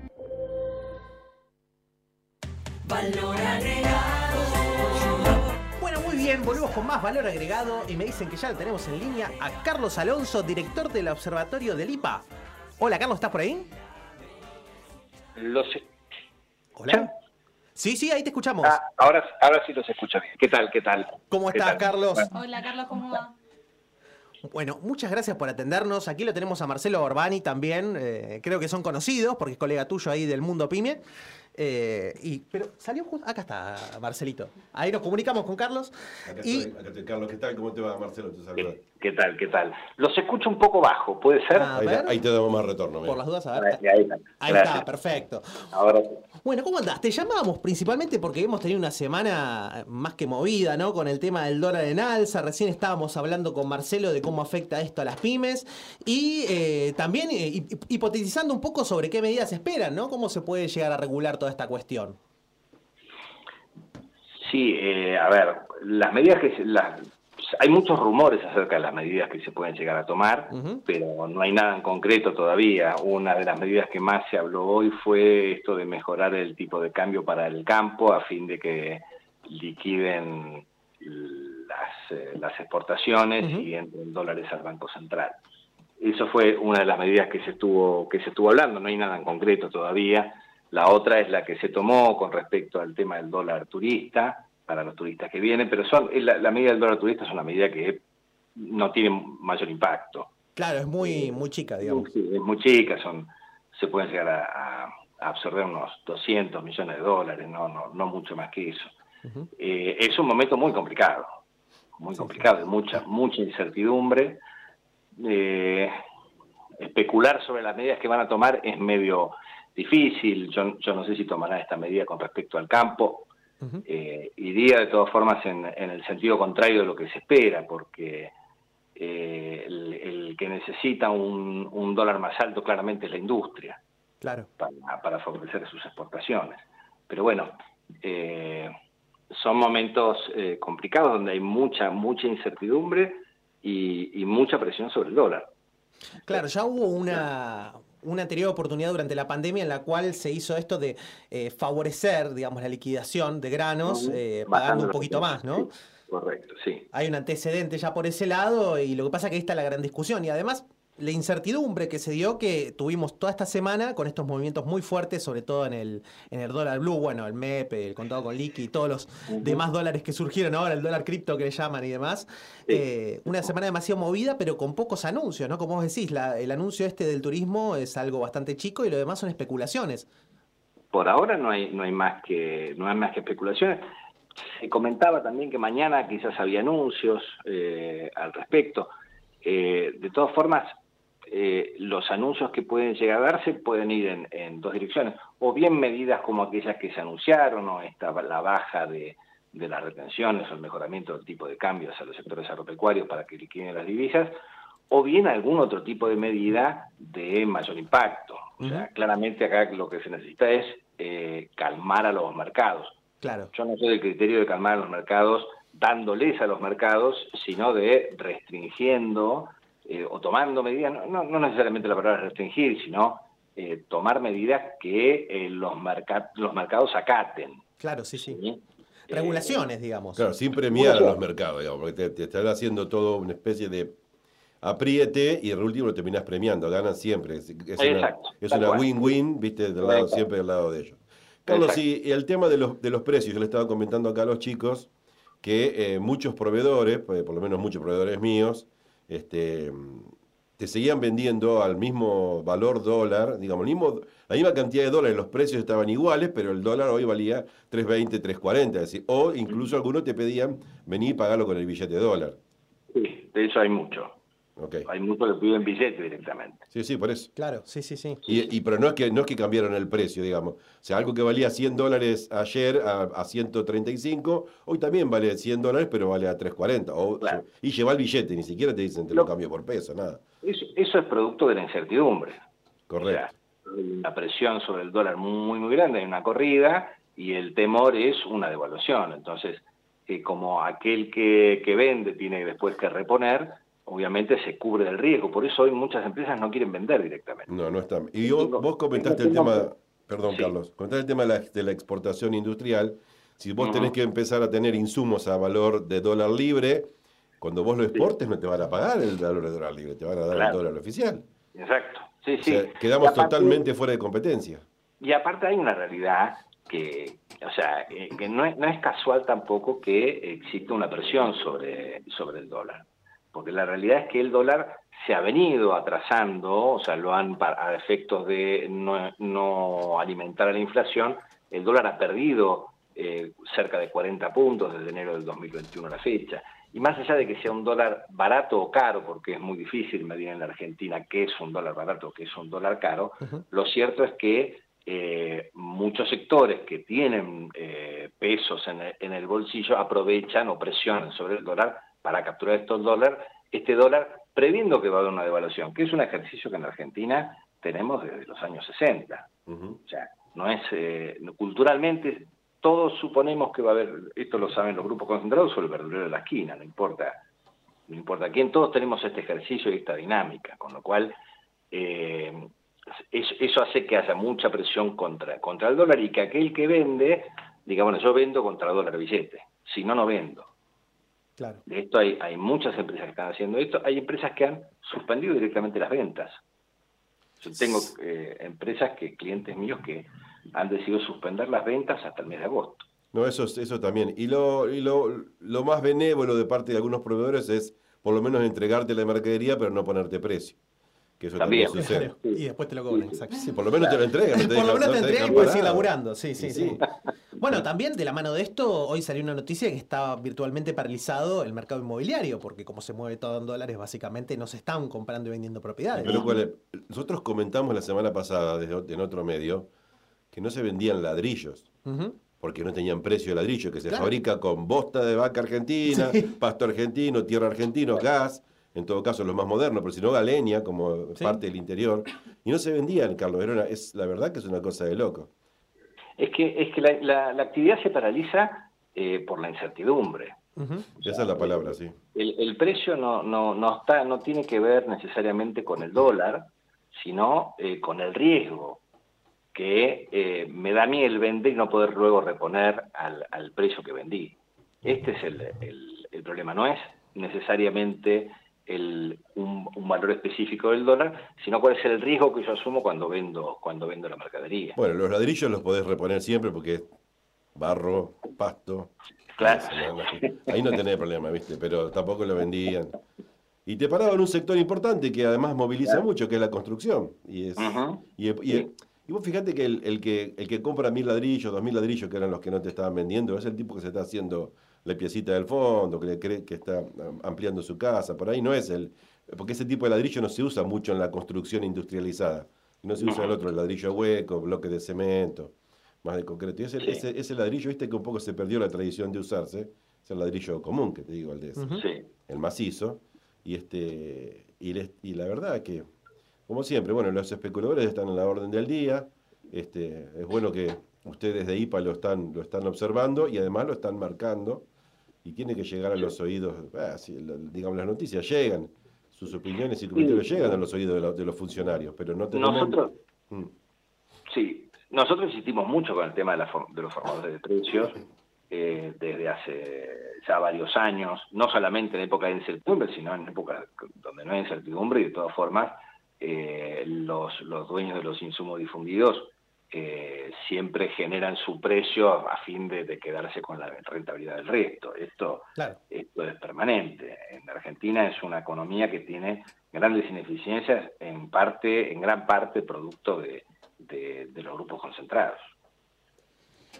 Valor agregado. Bueno, muy bien, volvemos con más valor agregado y me dicen que ya lo tenemos en línea a Carlos Alonso, director del Observatorio del IPA. Hola, Carlos, ¿estás por ahí? Los... Hola. Sí, sí, ahí te escuchamos. Ah, ahora, ahora sí los escucho bien. ¿Qué tal? ¿Qué tal? ¿Cómo ¿Qué estás, tal? Carlos? Bueno, Hola, Carlos, ¿cómo va? Bueno, muchas gracias por atendernos. Aquí lo tenemos a Marcelo Orbani también. eh, creo que son conocidos porque es colega tuyo ahí del mundo pyme. Eh, y, pero salió justo. Acá está Marcelito. Ahí nos comunicamos con Carlos. Acá Y estoy, acá estoy. Carlos, ¿qué tal? ¿Cómo te va, Marcelo? Te saluda. ¿Qué tal? ¿Qué tal? Los escucho un poco bajo, ¿puede ser? A Ahí, ver. ahí te damos más retorno. mira. por las dudas, a ver. Ahí, ahí está. Ahí Gracias. está, perfecto. Ahora. Bueno, ¿cómo andás? Te llamábamos principalmente porque hemos tenido una semana más que movida, ¿no? Con el tema del dólar en alza. Recién estábamos hablando con Marcelo de cómo afecta esto a las pymes. Y eh, también eh, hip- hipotetizando un poco sobre qué medidas esperan, ¿no? ¿Cómo se puede llegar a regular toda esta cuestión? Sí, eh, a ver, las medidas que se- las- hay muchos rumores acerca de las medidas que se pueden llegar a tomar, pero no hay nada en concreto todavía. Una de las medidas que más se habló hoy fue esto de mejorar el tipo de cambio para el campo a fin de que liquiden las, eh, las exportaciones y entren dólares al Banco Central. Eso fue una de las medidas que se estuvo que se estuvo hablando, no hay nada en concreto todavía. La otra es la que se tomó con respecto al tema del dólar turista, para los turistas que vienen, pero son, la, la medida del dólar turista es una medida que no tiene mayor impacto. Claro, es muy, muy chica, digamos. Sí, es muy chica, son, se pueden llegar a, absorber unos 200 millones de dólares, no, no, no mucho más que eso. Eh, es un momento muy complicado, muy complicado, de mucha, mucha incertidumbre. Eh, especular sobre las medidas que van a tomar es medio difícil. Yo, yo no sé si tomarán esta medida con respecto al campo. Eh, iría de todas formas en, en el sentido contrario de lo que se espera, porque eh, el, el que necesita un, un dólar más alto claramente es la industria Claro. para, para favorecer sus exportaciones. Pero bueno, eh, son momentos complicados donde hay mucha, mucha incertidumbre y, y mucha presión sobre el dólar. Claro, ya hubo una, una anterior oportunidad durante la pandemia en la cual se hizo esto de eh, favorecer, digamos, la liquidación de granos, eh, pagando un poquito más, ¿no? sí, correcto, sí. Hay un antecedente ya por ese lado y lo que pasa es que ahí está la gran discusión y además la incertidumbre que se dio que tuvimos toda esta semana con estos movimientos muy fuertes, sobre todo en el, en el dólar blue, bueno, el MEP, el contado con liqui y todos los demás dólares que surgieron ahora, el dólar cripto que le llaman y demás. Eh, una semana demasiado movida, pero con pocos anuncios, ¿no? Como vos decís, la- el anuncio este del turismo es algo bastante chico y lo demás son especulaciones. Por ahora no hay, no hay más que, no hay más que especulaciones. Se comentaba también que mañana quizás había anuncios eh, al respecto. Eh, de todas formas, eh, los anuncios que pueden llegar a darse pueden ir en, en dos direcciones, o bien medidas como aquellas que se anunciaron, o esta, la baja de, de las retenciones o el mejoramiento del tipo de cambios a los sectores agropecuarios para que liquiden las divisas, o bien algún otro tipo de medida de mayor impacto. O sea, claramente acá lo que se necesita es eh, calmar a los mercados. Claro. Yo no soy del criterio de calmar a los mercados dándoles a los mercados, sino de restringiendo eh, o tomando medidas, no, no- no necesariamente la palabra restringir, sino eh, tomar medidas que eh, los, los mercados acaten. Claro, sí, sí. Regulaciones, digamos. Claro, sin premiar a los mercados, digamos, porque te, te están haciendo todo una especie de apriete y el último lo terminás premiando, ganan siempre. Es, es una, Exacto, es tal una cual. win-win, viste, del lado, Exacto. siempre del lado de ellos. Carlos, y el tema de los, de los precios, yo le estaba comentando acá a los chicos que eh, muchos proveedores, pues, por lo menos muchos proveedores míos, este, te seguían vendiendo al mismo valor dólar, digamos, el mismo, la misma cantidad de dólares, los precios estaban iguales, pero el dólar hoy valía 3.20, 3.40, es decir, o incluso algunos te pedían venir y pagarlo con el billete de dólar. Sí, de eso hay mucho. Ok. Hay muchos que piden billete directamente. Sí, sí, por eso. Claro, sí, sí, sí. Y, y- pero no es que no es que cambiaron el precio, digamos. O sea, algo que valía 100 dólares ayer a, a 135, hoy también vale 100 dólares, pero vale a 340. O, Y lleva el billete, ni siquiera te dicen te lo cambio por peso, nada. Eso, eso es producto de la incertidumbre. Correcto. Hay una presión sobre el dólar muy, muy grande, hay una corrida y el temor es una devaluación. Entonces, eh, como aquel que, que vende tiene después que reponer, obviamente se cubre del riesgo. Por eso hoy muchas empresas no quieren vender directamente. No, no está. Y yo- vos comentaste el tema, perdón Carlos, comentaste el tema de la, de la exportación industrial. Si vos tenés que empezar a tener insumos a valor de dólar libre, cuando vos lo exportes no te van a pagar el valor de dólar libre, te van a dar Claro. el dólar oficial. Exacto. Sí, O sea, quedamos aparte- totalmente fuera de competencia. Y aparte hay una realidad que, o sea, eh, que no es, no es casual tampoco que exista una presión sobre, sobre el dólar. Porque la realidad es que el dólar se ha venido atrasando, o sea, lo han, a efectos de no, no alimentar a la inflación, el dólar ha perdido eh, cerca de 40 puntos desde enero del 2021 a la fecha. Y más allá de que sea un dólar barato o caro, porque es muy difícil medir en la Argentina qué es un dólar barato o qué es un dólar caro, lo cierto es que eh, muchos sectores que tienen eh, pesos en el, en el bolsillo aprovechan o presionan sobre el dólar para capturar estos dólares, este dólar previendo que va a haber una devaluación, que es un ejercicio que en Argentina tenemos desde los años 60. O sea, no es eh, culturalmente todos suponemos que va a haber, esto lo saben los grupos concentrados, o el verdurero de la esquina, no importa, no importa quién, todos tenemos este ejercicio y esta dinámica, con lo cual eh, eso, hace que haya mucha presión contra, contra el dólar y que aquel que vende diga, bueno, yo vendo contra dólar billete, si no, no vendo. Claro. De esto hay, hay muchas empresas que están haciendo esto, hay empresas que han suspendido directamente las ventas. Yo tengo eh, empresas que, clientes míos que han decidido suspender las ventas hasta el mes de agosto. No, eso, es- eso también. Y, lo, y lo, lo más benévolo de parte de algunos proveedores es por lo menos entregarte la mercadería, pero no ponerte precio. Que eso también, También. sucede. Claro, Y después te lo cobran, exacto. Sí, por lo menos te lo entregan. <laughs> no te Por lo menos no te entregan y puedes seguir parado. laburando. Sí, sí, sí. Bueno, también de la mano de esto, hoy salió una noticia que está virtualmente paralizado el mercado inmobiliario, porque como se mueve todo en dólares, básicamente no se están comprando y vendiendo propiedades. Pero ¿cuál es? nosotros comentamos la semana pasada desde en otro medio que no se vendían ladrillos. Porque no tenían precio de ladrillo, que se Claro. fabrica con bosta de vaca argentina, Sí. pasto argentino, tierra argentino, gas, en todo caso los más modernos, pero si no galeña como Sí. parte del interior. Y no se vendían, Carlos. Era una- es, la verdad que es una cosa de loco. Es que, es que la, la- la actividad se paraliza eh, por la incertidumbre. Esa es la palabra, sí. El, el precio no, no, no, está, no tiene que ver necesariamente con el dólar, sino eh, con el riesgo que eh, me da a mí el vender y no poder luego reponer al, al precio que vendí. Este es el, el- el problema, no es necesariamente el, un, un valor específico del dólar, sino cuál es el riesgo que yo asumo cuando vendo, cuando vendo la mercadería. Bueno, los ladrillos los podés reponer siempre porque es barro, pasto. Claro. Ahí no tenés problema, ¿viste? Pero tampoco lo vendían. Y te paraban un sector importante que además moviliza mucho, que es la construcción. Y es y, y- y vos fíjate que el, el que el que compra mil ladrillos, dos mil ladrillos, que eran los que no te estaban vendiendo, es el tipo que se está haciendo la piecita del fondo, que le cree que está am- ampliando su casa. Por ahí no es el. Porque ese tipo de ladrillo no se usa mucho en la construcción industrializada. No se usa el otro, el ladrillo hueco, bloque de cemento, más de concreto. Y ese, ese, ese ladrillo, viste que un poco se perdió la tradición de usarse. Es el ladrillo común, que te digo, el de ese. Sí. El macizo. Y este y, les- y la verdad que, como siempre, bueno, los especuladores están en la orden del día. este, es bueno que ustedes de IPA lo están, lo están observando y además lo están marcando y tiene que llegar a los oídos, ah, digamos, las noticias llegan, sus opiniones y comentarios Sí. llegan a los oídos de, los- de los funcionarios, pero no tenemos... Nosotros, Mm. sí, nosotros insistimos mucho con el tema de, la de los formadores de precios eh, desde hace ya varios años, no solamente en época de incertidumbre, sino en épocas donde no hay incertidumbre y de todas formas eh, los, los dueños de los insumos difundidos eh, siempre generan su precio a fin de, de quedarse con la rentabilidad del resto. Esto, Claro. esto es permanente. En Argentina es una economía que tiene grandes ineficiencias, en parte, en gran parte producto de, de- de los grupos concentrados.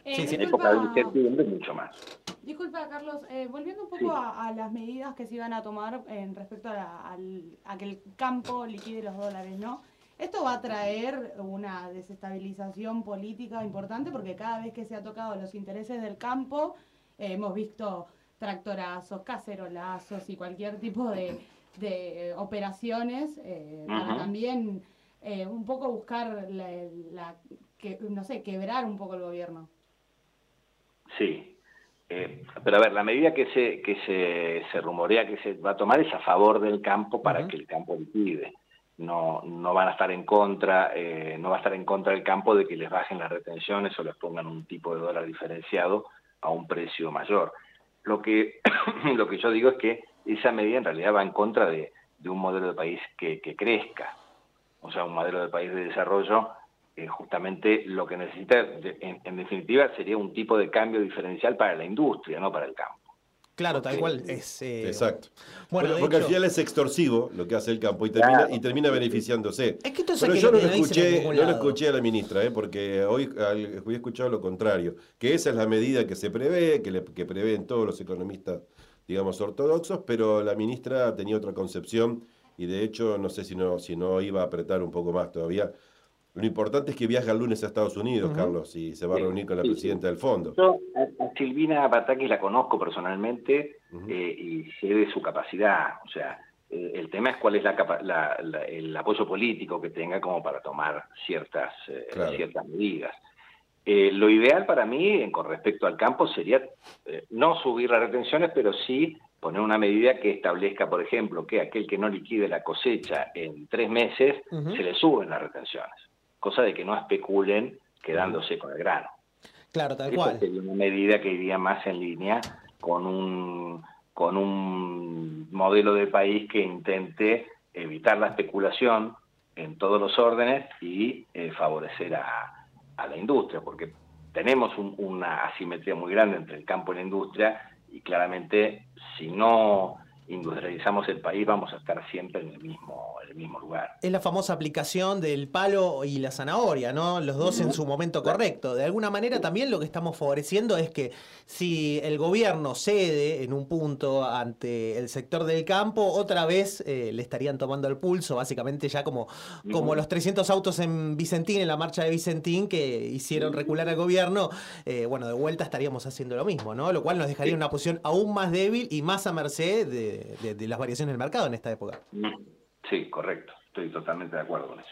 Eh, en disculpa- época de incertidumbre mucho más. Disculpa, Carlos, eh, volviendo un poco Sí. a, a las medidas que se iban a tomar en respecto a, la- al- a que el campo liquide los dólares, ¿no? Esto va a traer una desestabilización política importante porque cada vez que se ha tocado los intereses del campo, eh, hemos visto tractorazos, cacerolazos y cualquier tipo de, de, eh, operaciones eh, para también eh, un poco buscar la, la- que, no sé, quebrar un poco el gobierno. Sí. Eh, pero a ver, la medida que se, que se, se rumorea que se va a tomar es a favor del campo para que el campo liquide. No, no van a estar en contra, eh, no va a estar en contra del campo de que les bajen las retenciones o les pongan un tipo de dólar diferenciado a un precio mayor. Lo que, <coughs> lo que yo digo es que esa medida en realidad va en contra de, de un modelo de país que, crezca. O sea, un modelo de país de desarrollo eh, justamente lo que necesita, en definitiva, sería un tipo de cambio diferencial para la industria, no para el campo. Claro, tal cual. Es, eh, Exacto. Bueno, Porque- porque hecho- al final es extorsivo lo que hace el campo y termina, Claro. y termina beneficiándose. Es que esto es Pero que yo no lo escuché, no lo escuché a la ministra, ¿eh? porque hoy había escuchado lo contrario, que esa es la medida que se prevé, que, le- que prevén todos los economistas, digamos, ortodoxos, pero la ministra tenía otra concepción y de hecho no sé si no, si no iba a apretar un poco más todavía. Lo importante es que viaja el lunes a Estados Unidos. Carlos, y se va a reunir con la sí, sí. presidenta del fondo. Yo a, Silvina Batakis la conozco personalmente eh, y sé de su capacidad. O sea, eh, el tema es cuál es la, la- la- el apoyo político que tenga como para tomar ciertas, eh, Claro. ciertas medidas. Eh, lo ideal para mí, en- con respecto al campo, sería no subir las retenciones, pero sí poner una medida que establezca, por ejemplo, que aquel que no liquide la cosecha en tres meses, se le suben las retenciones. Cosa de que no especulen quedándose con el grano. Claro, tal cual. sería una medida que iría más en línea con un, con un modelo de país que intente evitar la especulación en todos los órdenes y eh, favorecer a, a la industria, porque tenemos un- una asimetría muy grande entre el campo y la industria y claramente si no industrializamos el país vamos a estar siempre en el mismo, en el mismo lugar. Es la famosa aplicación del palo y la zanahoria, ¿no? Los dos en su momento correcto. De alguna manera también lo que estamos favoreciendo es que si el gobierno cede en un punto ante el sector del campo, otra vez eh, le estarían tomando el pulso, básicamente ya como, como los 300 autos en Vicentín, en la marcha de Vicentín, que hicieron recular al gobierno. eh, bueno, de vuelta estaríamos haciendo lo mismo, ¿no? Lo cual nos dejaría en una posición aún más débil y más a merced de, de- de las variaciones del mercado en esta época. Sí, correcto. Estoy totalmente de acuerdo con eso.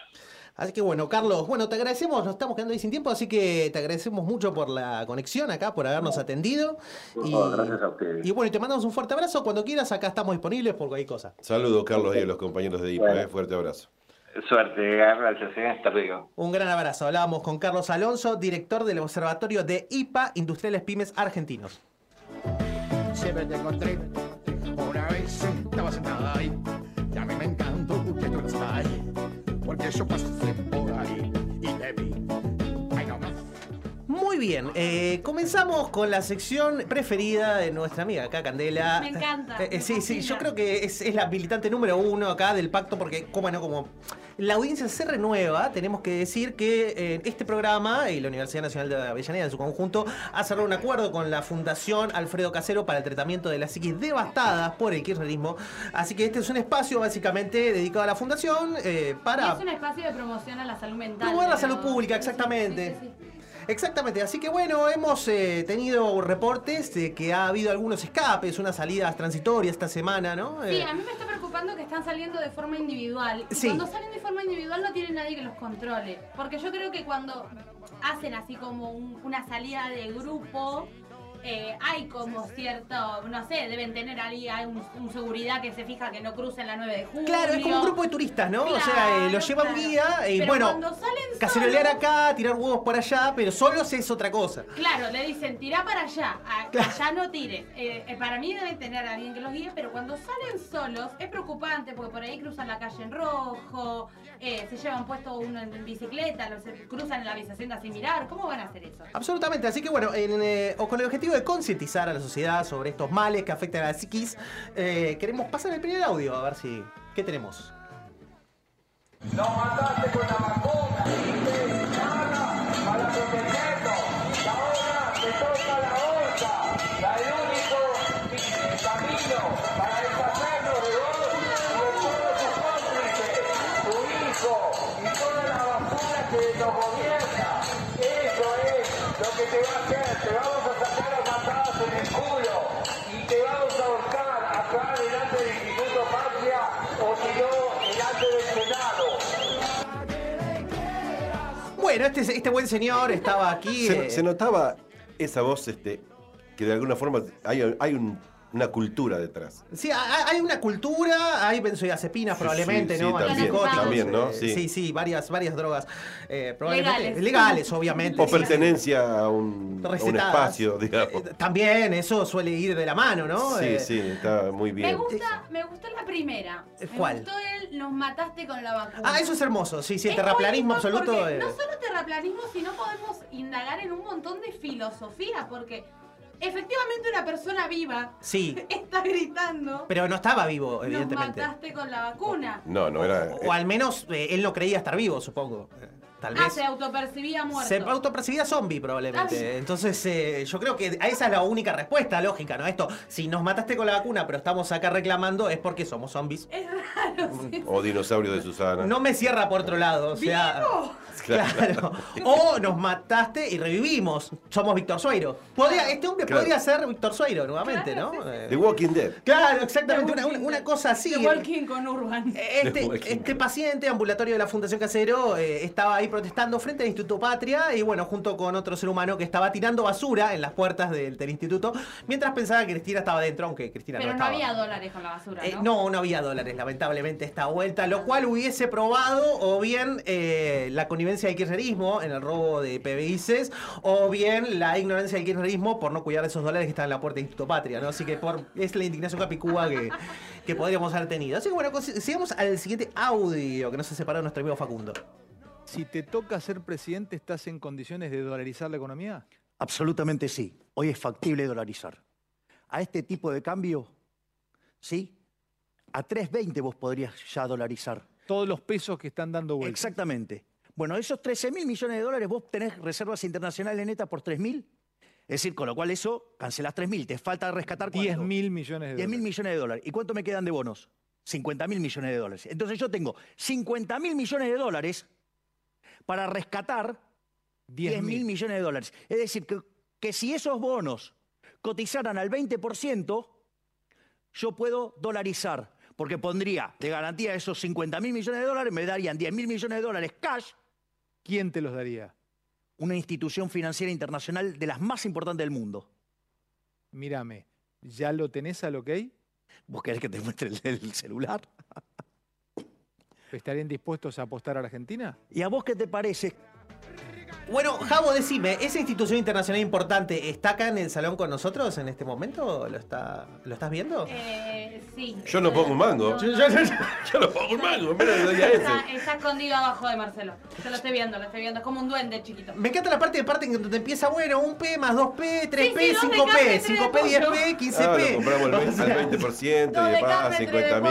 Así que bueno, Carlos, bueno, te agradecemos, nos estamos quedando ahí sin tiempo, así que te agradecemos mucho por la conexión acá, por habernos atendido. Por Y, favor, gracias a ustedes. y bueno, y te mandamos un fuerte abrazo. Cuando quieras, acá estamos disponibles por cualquier cosa. Saludos, Carlos, y a los compañeros de IPA. Bueno. eh, Fuerte abrazo. Suerte, gracias. eh. Hasta luego. Un gran abrazo. Hablábamos con Carlos Alonso, director del Observatorio de IPA, Industriales Pymes Argentinos. Siempre te encontré. Porque yo pasé bien, eh, comenzamos con la sección preferida de nuestra amiga acá, Candela. Me encanta, Eh, eh, me sí, sí, yo creo que es, es la militante número uno acá del pacto, porque, como no, como la audiencia se renueva, tenemos que decir que eh, este programa y la Universidad Nacional de Avellaneda en su conjunto ha cerrado un acuerdo con la Fundación Alfredo Casero para el tratamiento de las psiquis devastadas por el kirchnerismo. Así que este es un espacio básicamente dedicado a la Fundación eh, para Es un espacio de promoción a la salud mental. Promover la salud pública, exactamente. Exactamente, así que bueno, hemos eh, tenido reportes de que ha habido algunos escapes, unas salidas transitorias esta semana, ¿no? Sí, Eh, a mí me está preocupando preocupando que están saliendo de forma individual. Y Sí. cuando salen de forma individual no tiene nadie que los controle. Porque yo creo que cuando hacen así como un- una salida de grupo, eh, hay como cierto, no sé, deben tener ahí hay un, un seguridad que se fija que no crucen la 9 de julio. Claro, es como un grupo de turistas, ¿no? o sea, eh, los lleva un guía y Pero bueno, cacerolear solos- acá, tirar huevos por allá, pero solos es otra cosa. Claro, le dicen, tira para allá, a- <laughs> allá no tires. Eh, eh, para mí deben tener a alguien que los guíe, pero cuando salen solos es preocupante porque por ahí cruzan la calle en rojo, eh, se llevan puesto uno en bicicleta, los, cruzan en la bicicleta sin mirar. ¿Cómo van a hacer eso? Absolutamente, así que bueno, en, eh, o con el objetivo de concientizar a la sociedad sobre estos males que afectan a la psiquis, eh, queremos pasar el primer audio a ver si. ¿Qué tenemos? Bueno, este, este buen señor estaba aquí. Se, eh, se notaba esa voz este, que de alguna forma hay, hay un- una cultura detrás. Sí, ha- hay una cultura, hay benzodiazepinas Sí, probablemente, sí, ¿no? sí, también, ¿no? eh, Sí. sí, sí, varias, varias drogas. eh, probablemente Legales. legales, obviamente. O pertenencia a un, a un espacio, digamos. También eso suele ir de la mano, ¿no? Sí, Eh, sí, está muy Me bien. gusta, me gustó la primera. Me ¿Cuál? gustó el nos mataste con la vacuna. Ah, eso es hermoso, sí, sí, el Es terraplanismo absoluto. eh, No solo terraplanismo, sino podemos indagar en un montón de filosofía, porque efectivamente una persona viva Sí, <laughs> está gritando. pero no estaba vivo, Nos evidentemente. mataste con la vacuna. No, no era. O al menos eh, él no creía estar vivo, supongo. Eh, Tal Ah, vez. se autopercibía muerto. Se autopercibía zombie probablemente. Ah. Entonces eh, yo creo que a esa es la única respuesta lógica, ¿no? Esto, si nos mataste con la vacuna pero estamos acá reclamando es porque somos zombies. Es raro, <laughs> sí. O dinosaurio de Susana. No me cierra por otro lado, o sea... ¡Vivo! <laughs> Claro. O nos mataste y revivimos. Somos Víctor Sueiro. Podría, este hombre Claro. podría ser Víctor Sueiro nuevamente, Claro, ¿no? Eh, The Walking Dead. Claro, exactamente. Una, una- una cosa así. The Walking con Urban. Este, The Walking este paciente ambulatorio de la Fundación Casero eh, estaba ahí protestando frente al Instituto Patria y bueno, junto con otro ser humano que estaba tirando basura en las puertas del, del instituto mientras pensaba que Cristina estaba dentro, aunque Cristina Pero no no estaba. había dólares con la basura, Eh, ¿no? no, no había dólares, lamentablemente, esta vuelta, lo cual hubiese probado o bien eh, la connivencia del kirchnerismo en el robo de PBICs o bien la ignorancia del kirchnerismo por no cuidar esos dólares que están en la puerta del Instituto Patria, ¿no? Así que por, es la indignación capicúa que, que podríamos haber tenido. Así que bueno, sigamos al siguiente audio que nos ha separado nuestro amigo Facundo. Si te toca ser presidente, ¿estás en condiciones de dolarizar la economía? Absolutamente sí. Hoy es factible dolarizar. A este tipo de cambio, ¿sí? A 3.20 vos podrías ya dolarizar. Todos los pesos que están dando vuelta. Exactamente. Bueno, esos 13 mil millones de dólares, vos tenés reservas internacionales netas por 3 mil. Es decir, con lo cual eso, cancelás 3 mil. Te falta rescatar 10 cuánto? mil millones de 10 mil millones de dólares. ¿Y cuánto me quedan de bonos? 50 mil millones de dólares. Entonces yo tengo 50 mil millones de dólares para rescatar 10 mil millones de dólares. Es decir, que, que si esos bonos cotizaran al 20%, yo puedo dolarizar. Porque pondría de garantía esos 50 mil millones de dólares, me darían 10 mil millones de dólares cash. ¿Quién te los daría? Una institución financiera internacional de las más importantes del mundo. Mírame, ¿ya lo tenés al ok? ¿Vos querés que te muestre el, el celular? ¿Estarían dispuestos a apostar a Argentina? ¿Y a vos qué te parece? Bueno, Javo, decime, ¿esa institución internacional importante está acá en el salón con nosotros en este momento? ¿Lo, está, ¿lo estás viendo? Eh, sí. Yo no pongo un mango. Yo- yo- yo- Yo no pongo un mango. Mira, le doy a Está, está escondido abajo de Marcelo. Yo lo estoy viendo, lo estoy viendo. Es como un duende chiquito. Me encanta la parte de parte en donde empieza, bueno, 1P más 2P, 3P, Sí, sí, dos de 5P, carne, tres de 5P, pollo. 10P, Ah, 15P. lo compramos al 20%, Dos y de de paz, carne, tres de 50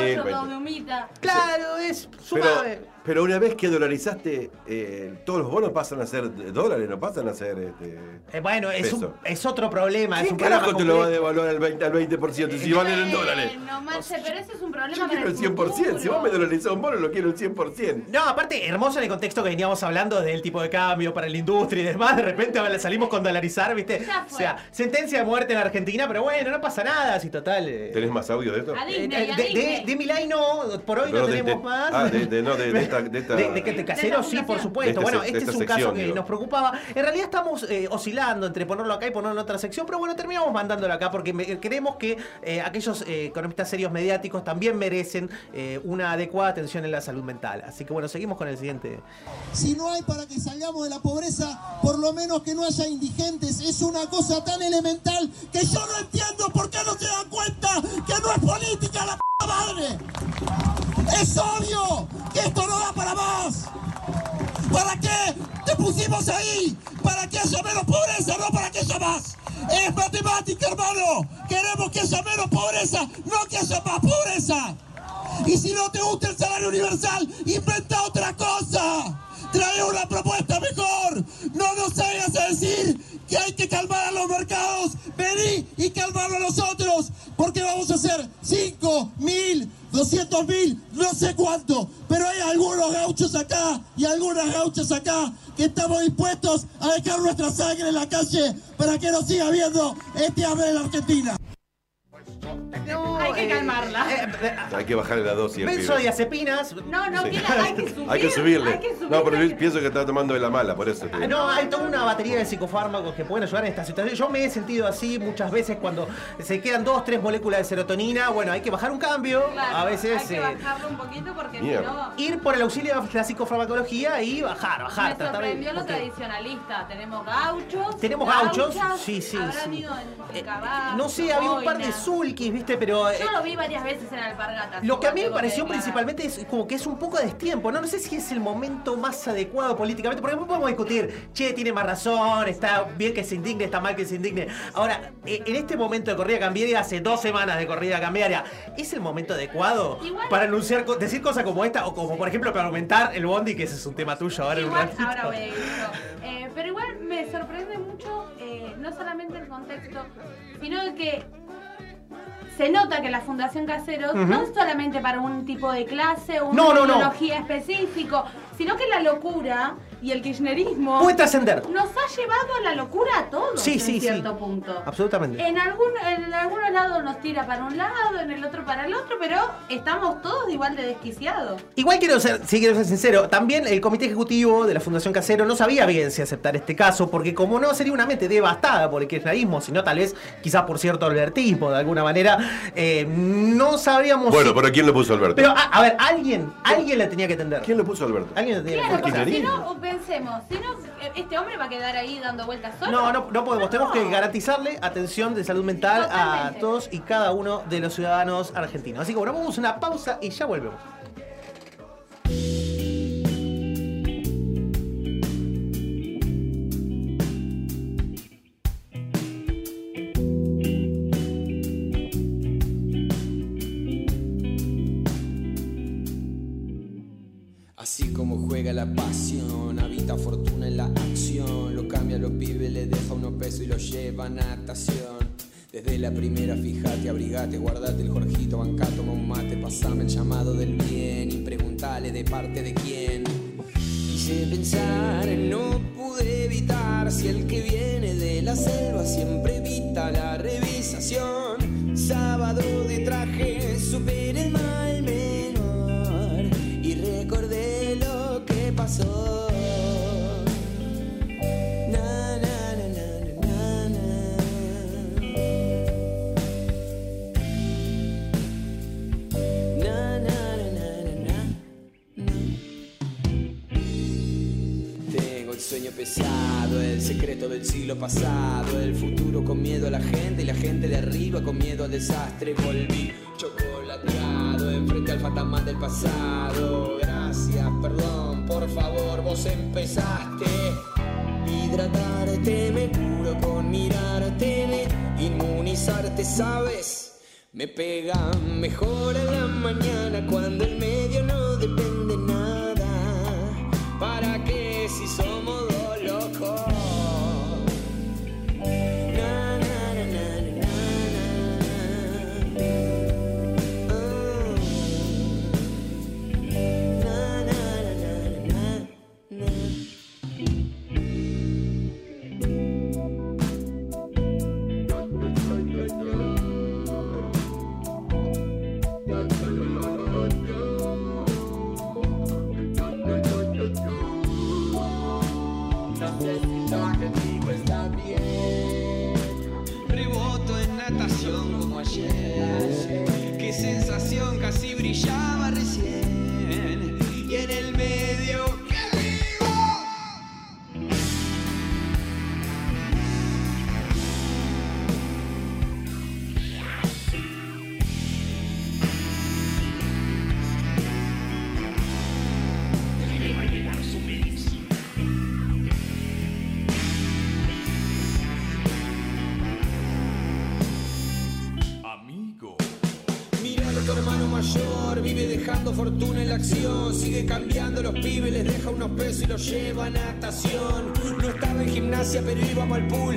mil. Claro, es Pero, suave. Pero una vez que dolarizaste, eh, todos los bonos pasan a ser dólares, no pasan a ser. Este, Eh, bueno, es, un- es otro problema. Es ¿Quién un problema carajo te lo va a devaluar al 20%, al 20% si valen en dólares? No, Marce, pero ese es un problema Yo para quiero el 100%. Si vos me dolarizás un bono, lo quiero el 100%. No, aparte, hermoso en el contexto que veníamos hablando del tipo de cambio para la industria y demás. De repente ahora salimos con dolarizar, ¿viste? Ya O sea, sentencia de muerte en Argentina, pero bueno, no pasa nada, si total. eh, ¿Tenés más audio de esto? A eh, Disney, a de, Disney. de, de Milay no, por hoy Pero no de- tenemos de- más. ah, de- de- no, de- de <laughs> esta- de esta- de, de que te casero, sí, por supuesto. Este bueno, este es un caso que digo. nos preocupaba. En realidad estamos eh, oscilando entre ponerlo acá y ponerlo en otra sección, pero bueno, terminamos mandándolo acá porque me- creemos que eh, aquellos eh, economistas serios mediáticos también merecen eh, una adecuada atención en la salud mental. Así que bueno, seguimos con el siguiente. Si no hay para que salgamos de la pobreza, por lo menos que no haya indigentes. Es una cosa tan elemental que yo no entiendo por qué no se dan cuenta que no es política la p madre. Es obvio que esto no para más. ¿Para qué te pusimos ahí? Para que haya menos pobreza, no para que haya más. Es matemática, hermano. Queremos que haya menos pobreza, no que haya más pobreza. Y si no te gusta el salario universal, inventa otra cosa. Trae una propuesta mejor. No nos vayas a decir que hay que calmar a los mercados. Vení y calmarlo a nosotros. Porque vamos a hacer 5 mil, 200 mil, no sé cuánto. Pero hay algunos gauchos acá y algunas gauchas acá que estamos dispuestos a dejar nuestra sangre en la calle para que no siga habiendo este hambre en la Argentina. Hay que calmarla. Hay que bajarle la dosis. Benzodiazepinas. No, no, Sí. hay que subir. <laughs> Hay que subirle. Hay que subirle. No, pero yo pienso que está tomando de la mala, por eso. te digo. No, hay toda una batería de psicofármacos que pueden ayudar en esta situación. Yo me he sentido así muchas veces cuando se quedan dos, tres moléculas de serotonina. Bueno, hay que bajar un cambio. Claro, a veces Hay que eh, bajarlo un poquito porque si mierda. no. ir por el auxilio de la psicofarmacología y bajar, bajar. Me tratar de- sorprendió lo porque tradicionalista. Tenemos gauchos. Tenemos gauchos, gauchas, sí, sí, habrán sí. ido en caballo, No sé, había un par de boina. Pero. eh, Yo lo vi varias veces en alpargatas. Lo que a mí me pareció principalmente es como que es un poco a destiempo, ¿no? No sé si es el momento más adecuado políticamente, porque podemos discutir, che, tiene más razón, está bien que se indigne, está mal que se indigne. Ahora, eh, en este momento de corrida cambiaria, hace dos semanas de corrida cambiaria, ¿es el momento adecuado Igual- para anunciar, decir cosas como esta, o como por ejemplo para aumentar el bondi, que ese es un tema tuyo ahora en un Igual, ahora voy a ir yo. Eh, pero igual me sorprende mucho, eh, no solamente el contexto, sino de que se nota que la Fundación Caseros no es solamente para un tipo de clase o una No, no, no. ideología específico, sino que la locura y el kirchnerismo Puede trascender. nos ha llevado a la locura a todos Sí, en sí, sí. cierto punto. Absolutamente. En, algún, en algunos lados nos tira para un lado, en el otro para el otro, pero estamos todos igual de desquiciados. Igual quiero ser, sí quiero ser sincero, también el comité ejecutivo de la Fundación Casero no sabía bien si aceptar este caso, porque como no sería una mente devastada por el kirchnerismo, sino tal vez quizás por cierto albertismo de alguna manera, eh, no sabríamos Bueno, si- pero ¿quién lo puso Alberto? Pero a, a ver, alguien, alguien le tenía que atender. ¿Quién lo puso Alberto? Alguien tenía Claro, que porque si no, pensemos, si no, eh, este hombre va a quedar ahí dando vueltas solo. No, no, no podemos. Tenemos que garantizarle atención de salud mental a todos y cada uno de los ciudadanos argentinos. Así que bueno, vamos a una pausa y ya volvemos. Lleva natación. Desde la primera, fijate, abrigate, guardate el Jorgito, banca, toma un mate, pasame el llamado del bien y preguntale de parte de quién. Quise pensar, no pude evitar si el que viene de la selva siempre evita la revisación. Sábado de traje, superé el mal menor y recordé lo que pasó. Sueño pesado, el secreto del siglo pasado, el futuro con miedo a la gente y la gente de arriba con miedo al desastre. Volví chocolateado enfrente al fantasma del pasado. Gracias, perdón, por favor, vos empezaste. Hidratarte me curo con mirarte, de inmunizarte, ¿sabes? Me pega mejor a la mañana cuando el medio no depende nada. si somos sigue cambiando los pibes, les deja unos pesos y los lleva a natación. No estaba en gimnasia, pero íbamos al pool,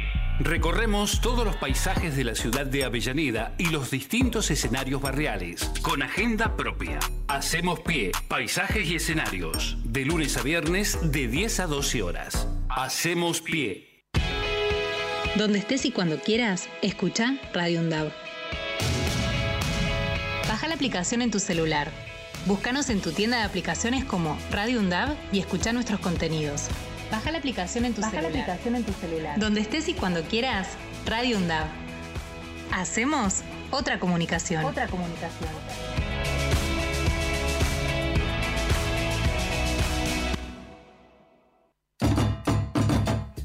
Recorremos todos los paisajes de la ciudad de Avellaneda y los distintos escenarios barriales, con agenda propia. Hacemos pie, paisajes y escenarios, de lunes a viernes de 10 a 12 horas. Hacemos pie. Donde estés y cuando quieras, escucha Radio Undab. Baja la aplicación en tu celular. Búscanos en tu tienda de aplicaciones como Radio Undab y escucha nuestros contenidos. Baja la aplicación en tu celular. Donde estés y cuando quieras, Radio Undab. Hacemos otra comunicación. Otra comunicación.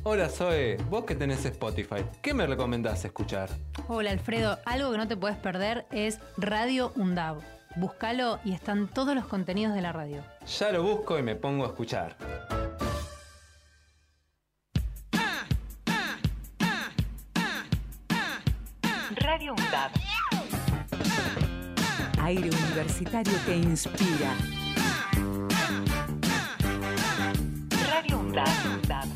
Hola Zoe, vos que tenés Spotify, ¿qué me recomendás escuchar? Hola Alfredo, algo que no te puedes perder es Radio Undab. Búscalo y están todos los contenidos de la radio. Ya lo busco y me pongo a escuchar. Aire universitario que inspira. Radio.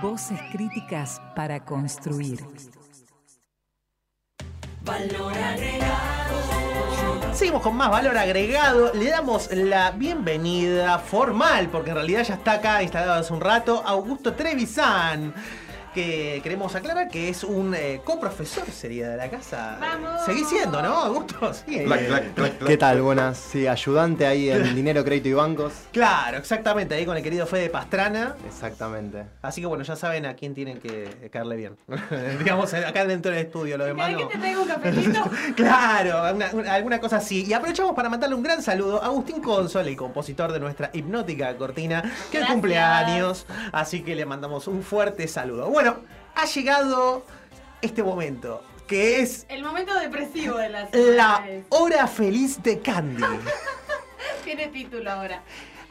Voces críticas para construir. Valor agregado. Seguimos con más valor agregado. Le damos la bienvenida formal, porque en realidad ya está acá instalado hace un rato, Augusto Trevisan. Que queremos aclarar que es un eh, coprofesor, sería de la casa. ¡Vamos! Seguís siendo, ¿no, Augusto? <laughs> Sí. ¿Qué tal? Buenas. Sí, ayudante ahí en <laughs> Dinero, Crédito y Bancos. Claro, exactamente, ahí con el querido Fede Pastrana. Exactamente. Así que bueno, ya saben a quién tienen que caerle bien. <laughs> Digamos, acá dentro del estudio, lo demás ¿Querés no. que te traiga un cafecito? Claro, una- una- alguna cosa así. Y aprovechamos para mandarle un gran saludo a Agustín Consol, el compositor de nuestra hipnótica cortina, que es Gracias. cumpleaños. Así que le mandamos un fuerte saludo. Bueno, ha llegado este momento, que es El momento depresivo de las la hora feliz de Candy. <laughs> Tiene título ahora.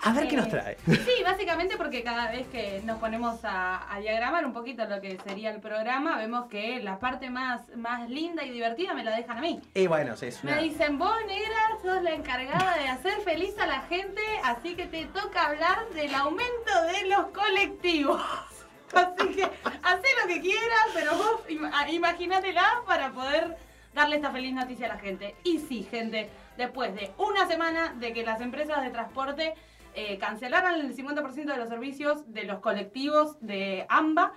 A ver qué Eh, nos trae. Sí, básicamente porque cada vez que nos ponemos a, a diagramar un poquito lo que sería el programa, vemos que la parte más, más linda y divertida me la dejan a mí. Y bueno, sí, es una... Me dicen, vos negra, sos la encargada de hacer feliz a la gente, así que te toca hablar del aumento de los colectivos. <laughs> Así que hacé lo que quieras, pero vos im- a- imagínatela para poder darle esta feliz noticia a la gente. Y sí, gente, después de una semana de que las empresas de transporte eh, cancelaran el 50% de los servicios de los colectivos de AMBA,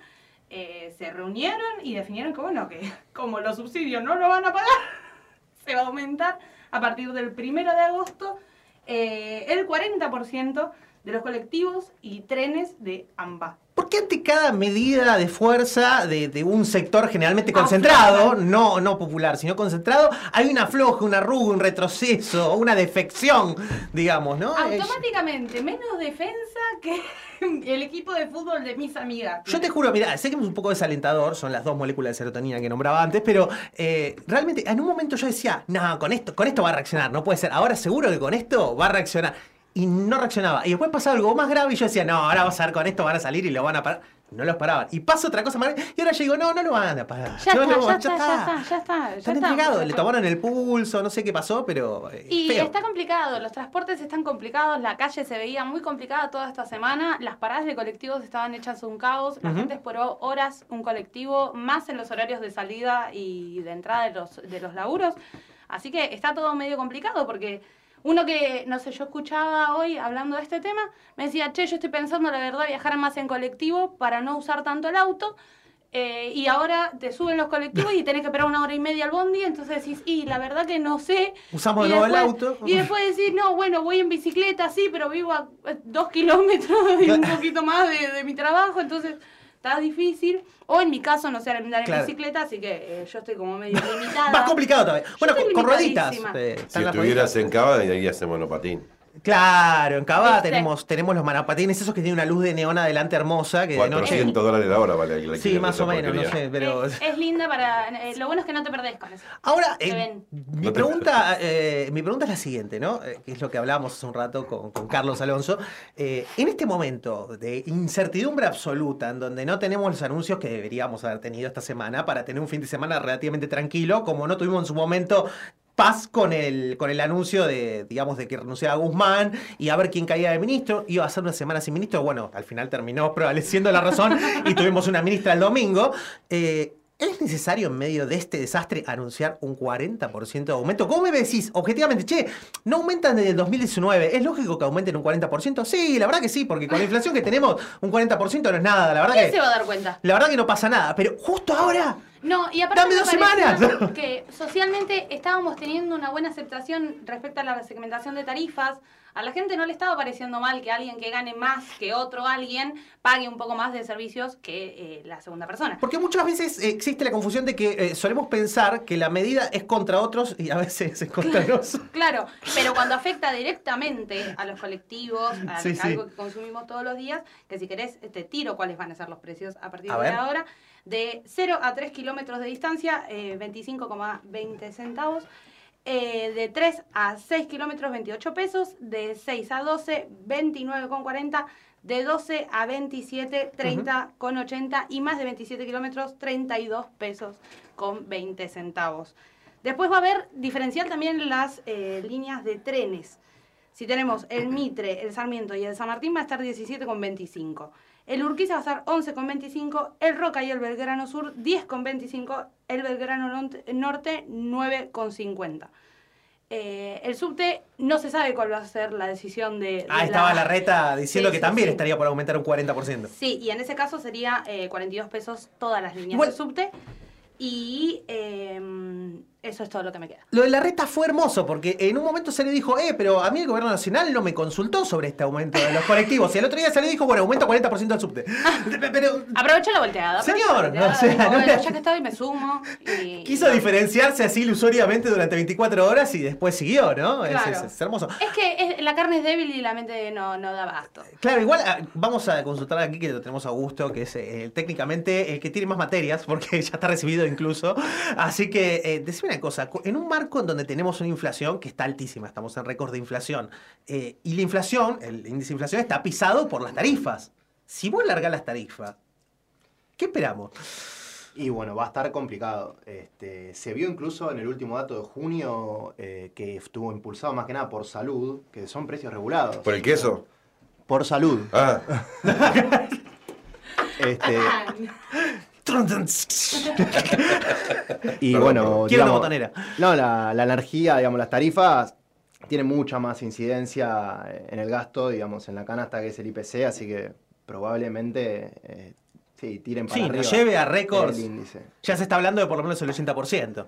eh, se reunieron y definieron que, bueno, que como los subsidios no lo van a pagar, <laughs> se va a aumentar a partir del primero de agosto eh, el 40% de los colectivos y trenes de AMBA. ¿Por qué ante cada medida de fuerza de, de un sector generalmente concentrado, no, no popular, sino concentrado, hay una floja, una arruga, un retroceso, una defección, digamos, ¿no? Automáticamente, menos defensa que <laughs> el equipo de fútbol de mis amigas. Yo te juro, mira, sé que es un poco desalentador, son las dos moléculas de serotonina que nombraba antes, pero eh, realmente en un momento yo decía, no, con esto, con esto va a reaccionar, no puede ser. Ahora seguro que con esto va a reaccionar. Y no reaccionaba. Y después pasaba algo más grave y yo decía, no, ahora vas a ver con esto van a salir y lo van a parar. No los paraban. Y pasa otra cosa más grave, Y ahora yo digo, no, no lo van a parar. Ya No, está, no, ya, está, ya está, ya está, ya Están está. entregados, le tomaron el pulso, no sé qué pasó, pero. eh, Y feo. está complicado, los transportes están complicados, la calle se veía muy complicada toda esta semana, las paradas de colectivos estaban hechas un caos, la Ujú. gente esperó horas un colectivo, más en los horarios de salida y de entrada de los, de los laburos, así que está todo medio complicado porque uno que, no sé, yo escuchaba hoy hablando de este tema, me decía, che, yo estoy pensando la verdad viajar más en colectivo para no usar tanto el auto. eh, y ahora te suben los colectivos y tenés que esperar una hora y media al bondi, entonces decís, y la verdad que no sé, Usamos el auto. Y después decir, no, bueno, voy en bicicleta, sí, pero vivo a eh, dos kilómetros y <laughs> un poquito más de, de mi trabajo, entonces está difícil. O en mi caso, no sé andar en Claro. bicicleta, así que eh, yo estoy como medio <laughs> limitada. Más complicado todavía. Bueno, con, con rueditas. eh, Si estuvieras en Cava, irías en monopatín. Claro, en Cava tenemos, tenemos los manapatines, esos que tienen una luz de neón adelante hermosa, que de noche... 400 dólares la hora vale alquiler Sí, más o menos, no sé, pero... Es, <laughs> es linda para... eh, lo bueno es que no te perdés con eso. Ahora, eh, mi, pregunta, eh, mi pregunta es la siguiente, ¿no? Eh, que es lo que hablábamos hace un rato con, con Carlos Alonso. Eh, en este momento de incertidumbre absoluta, en donde no tenemos los anuncios que deberíamos haber tenido esta semana para tener un fin de semana relativamente tranquilo, como no tuvimos en su momento paz con el, con el anuncio de, digamos, de que renunciaba Guzmán y a ver quién caía de ministro. Iba a ser una semana sin ministro. Bueno, al final terminó prevaleciendo la razón y tuvimos una ministra el domingo. Eh, ¿Es necesario en medio de este desastre anunciar un 40% de aumento? ¿Cómo me decís? Objetivamente, che, no aumentan desde el 2019. ¿Es lógico que aumenten un 40%? Sí, la verdad que sí, porque con la inflación que tenemos, un 40% no es nada. La verdad ¿Quién que, se va a dar cuenta? la verdad que no pasa nada. Pero justo ahora, No, y aparte Dame me dos semanas. que socialmente estábamos teniendo una buena aceptación respecto a la segmentación de tarifas. A la gente no le estaba pareciendo mal que alguien que gane más que otro alguien pague un poco más de servicios que eh, la segunda persona. Porque muchas veces eh, existe la confusión de que eh, solemos pensar que la medida es contra otros y a veces es contra nosotros. <laughs> Claro, pero cuando afecta directamente a los colectivos, a Sí, sí. algo que consumimos todos los días, que si querés te tiro cuáles van a ser los precios a partir A de ver. ahora, de 0 a 3 kilómetros de distancia, eh, 25,20 centavos. Eh, de 3 a 6 kilómetros, 28 pesos. De 6 a 12, 29,40. De 12 a 27, 30,80. Y más de 27 kilómetros, 32 pesos con 20 centavos. Después va a haber diferencial también las eh, líneas de trenes. Si tenemos el Mitre, el Sarmiento y el San Martín va a estar 17,25. El Urquiza va a estar 11,25. El Roca y el Belgrano Sur 10,25. El Belgrano Norte- Norte 9,50. eh, el subte no se sabe cuál va a ser la decisión de. de Ah, estaba la reta diciendo Sí, que sí, también sí. estaría por aumentar un 40%. Sí, y en ese caso sería eh, 42 pesos todas las líneas Igual- de subte. Y eh, eso es todo lo que me queda. Lo de la reta fue hermoso porque en un momento se le dijo, eh, pero a mí el gobierno nacional no me consultó sobre este aumento de los colectivos. Y el otro día se le dijo, bueno, aumenta 40% el subte. <laughs> Pero Aprovecha la volteada. Señor, la volteada, o sea, digo, no bueno, ya que estoy, me sumo. Y, quiso diferenciarse así ilusoriamente durante 24 horas y después siguió, ¿no? Es- Claro. Es, es hermoso. Es que es- la carne es débil y la mente no, no da abasto. Claro, igual ah, vamos a consultar aquí que lo tenemos a Augusto, que es eh, técnicamente el que tiene más materias, porque <laughs> ya está recibido incluso. Así que, eh, decime una cosa, en un marco en donde tenemos una inflación que está altísima, estamos en récord de inflación, eh, y la inflación, el índice de inflación está pisado por las tarifas. Si vos largás las tarifas, ¿qué esperamos? Y bueno, va a estar complicado. Este, se vio incluso en el último dato de junio eh, que estuvo impulsado más que nada por salud, que son precios regulados. ¿Por el queso? Por salud. Ah. <laughs> Este, <laughs> y Perdón, bueno. Quiero una botonera. No, la, la energía, digamos, las tarifas tienen mucha más incidencia en el gasto, digamos, en la canasta que es el IPC, así que probablemente eh, sí, tiren para Sí, arriba nos lleve a récords. Ya se está hablando de por lo menos el 80%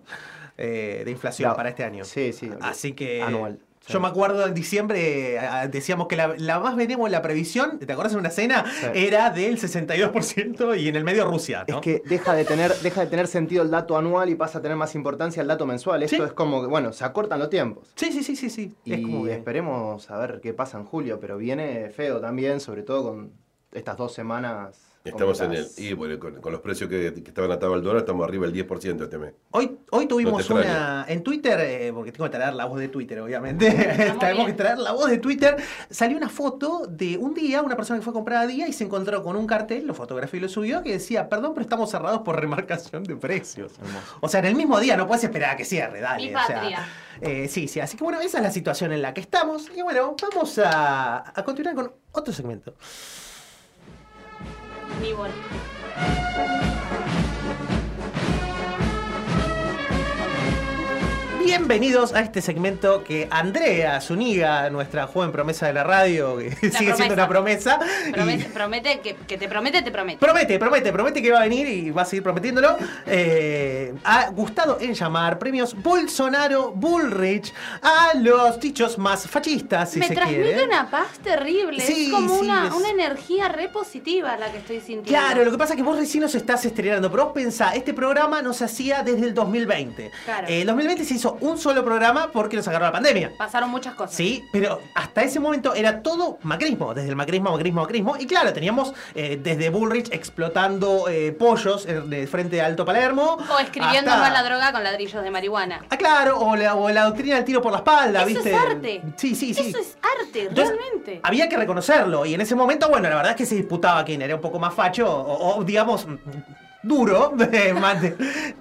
eh, de inflación Claro. para este año. Sí, sí. Así que. Anual. Yo me acuerdo en diciembre, eh, decíamos que la, la más benévola previsión, ¿te acuerdas en una cena? Sí. Era del 62% y en el medio Rusia, ¿no? Es que deja de tener, deja de tener sentido el dato anual y pasa a tener más importancia el dato mensual. Esto es como que, bueno, se acortan los tiempos. Sí, sí, sí, sí, sí. Y Es como que- esperemos a ver qué pasa en julio, pero viene feo también, sobre todo con estas dos semanas. Estamos en el. Y bueno, con, con los precios que, que estaban atados al dólar, estamos arriba del 10% este mes. Hoy, hoy tuvimos No una. En Twitter, eh, porque tengo que traer la voz de Twitter, obviamente. <laughs> Tenemos que traer la voz de Twitter. Salió una foto de un día, una persona que fue a comprar a día y se encontró con un cartel, lo fotografió y lo subió, que decía: Perdón, pero estamos cerrados por remarcación de precios. O sea, en el mismo día no puedes esperar a que cierre, dale. Mi o sea, patria. eh, sí, sí. Así que bueno, esa es la situación en la que estamos. Y bueno, vamos a, a continuar con otro segmento. Ni bol. Bienvenidos a este segmento que Andrea Zuniga, nuestra joven promesa de la radio, que sigue siendo una promesa, y- Promete, promete que, que te promete, te promete. Promete, promete, promete que va a venir y va a seguir prometiéndolo. Eh, ha gustado en llamar premios Bolsonaro Bullrich a los dichos más fascistas, si me se transmite quiere. una paz terrible. Sí, es como sí, una, es- una energía re positiva la que estoy sintiendo. Claro, lo que pasa es que vos recién nos estás estrenando, pero vos pensá, este programa no se hacía desde el 2020. Claro. Eh, el 2020 se hizo un solo programa porque nos agarró la pandemia. Pasaron muchas cosas. Sí, pero hasta ese momento era todo macrismo, desde el macrismo, macrismo, macrismo. Y claro, teníamos eh, desde Bullrich explotando eh, pollos en- de frente a Alto Palermo. O escribiendo hasta- la droga con ladrillos de marihuana. Ah, claro, o la, o la doctrina del tiro por la espalda, Eso ¿viste? es arte. Sí, sí, sí. Eso es arte, Entonces, realmente. Había que reconocerlo. Y en ese momento, bueno, la verdad es que se disputaba quién era un poco más facho o, o, digamos, duro, <laughs> eh,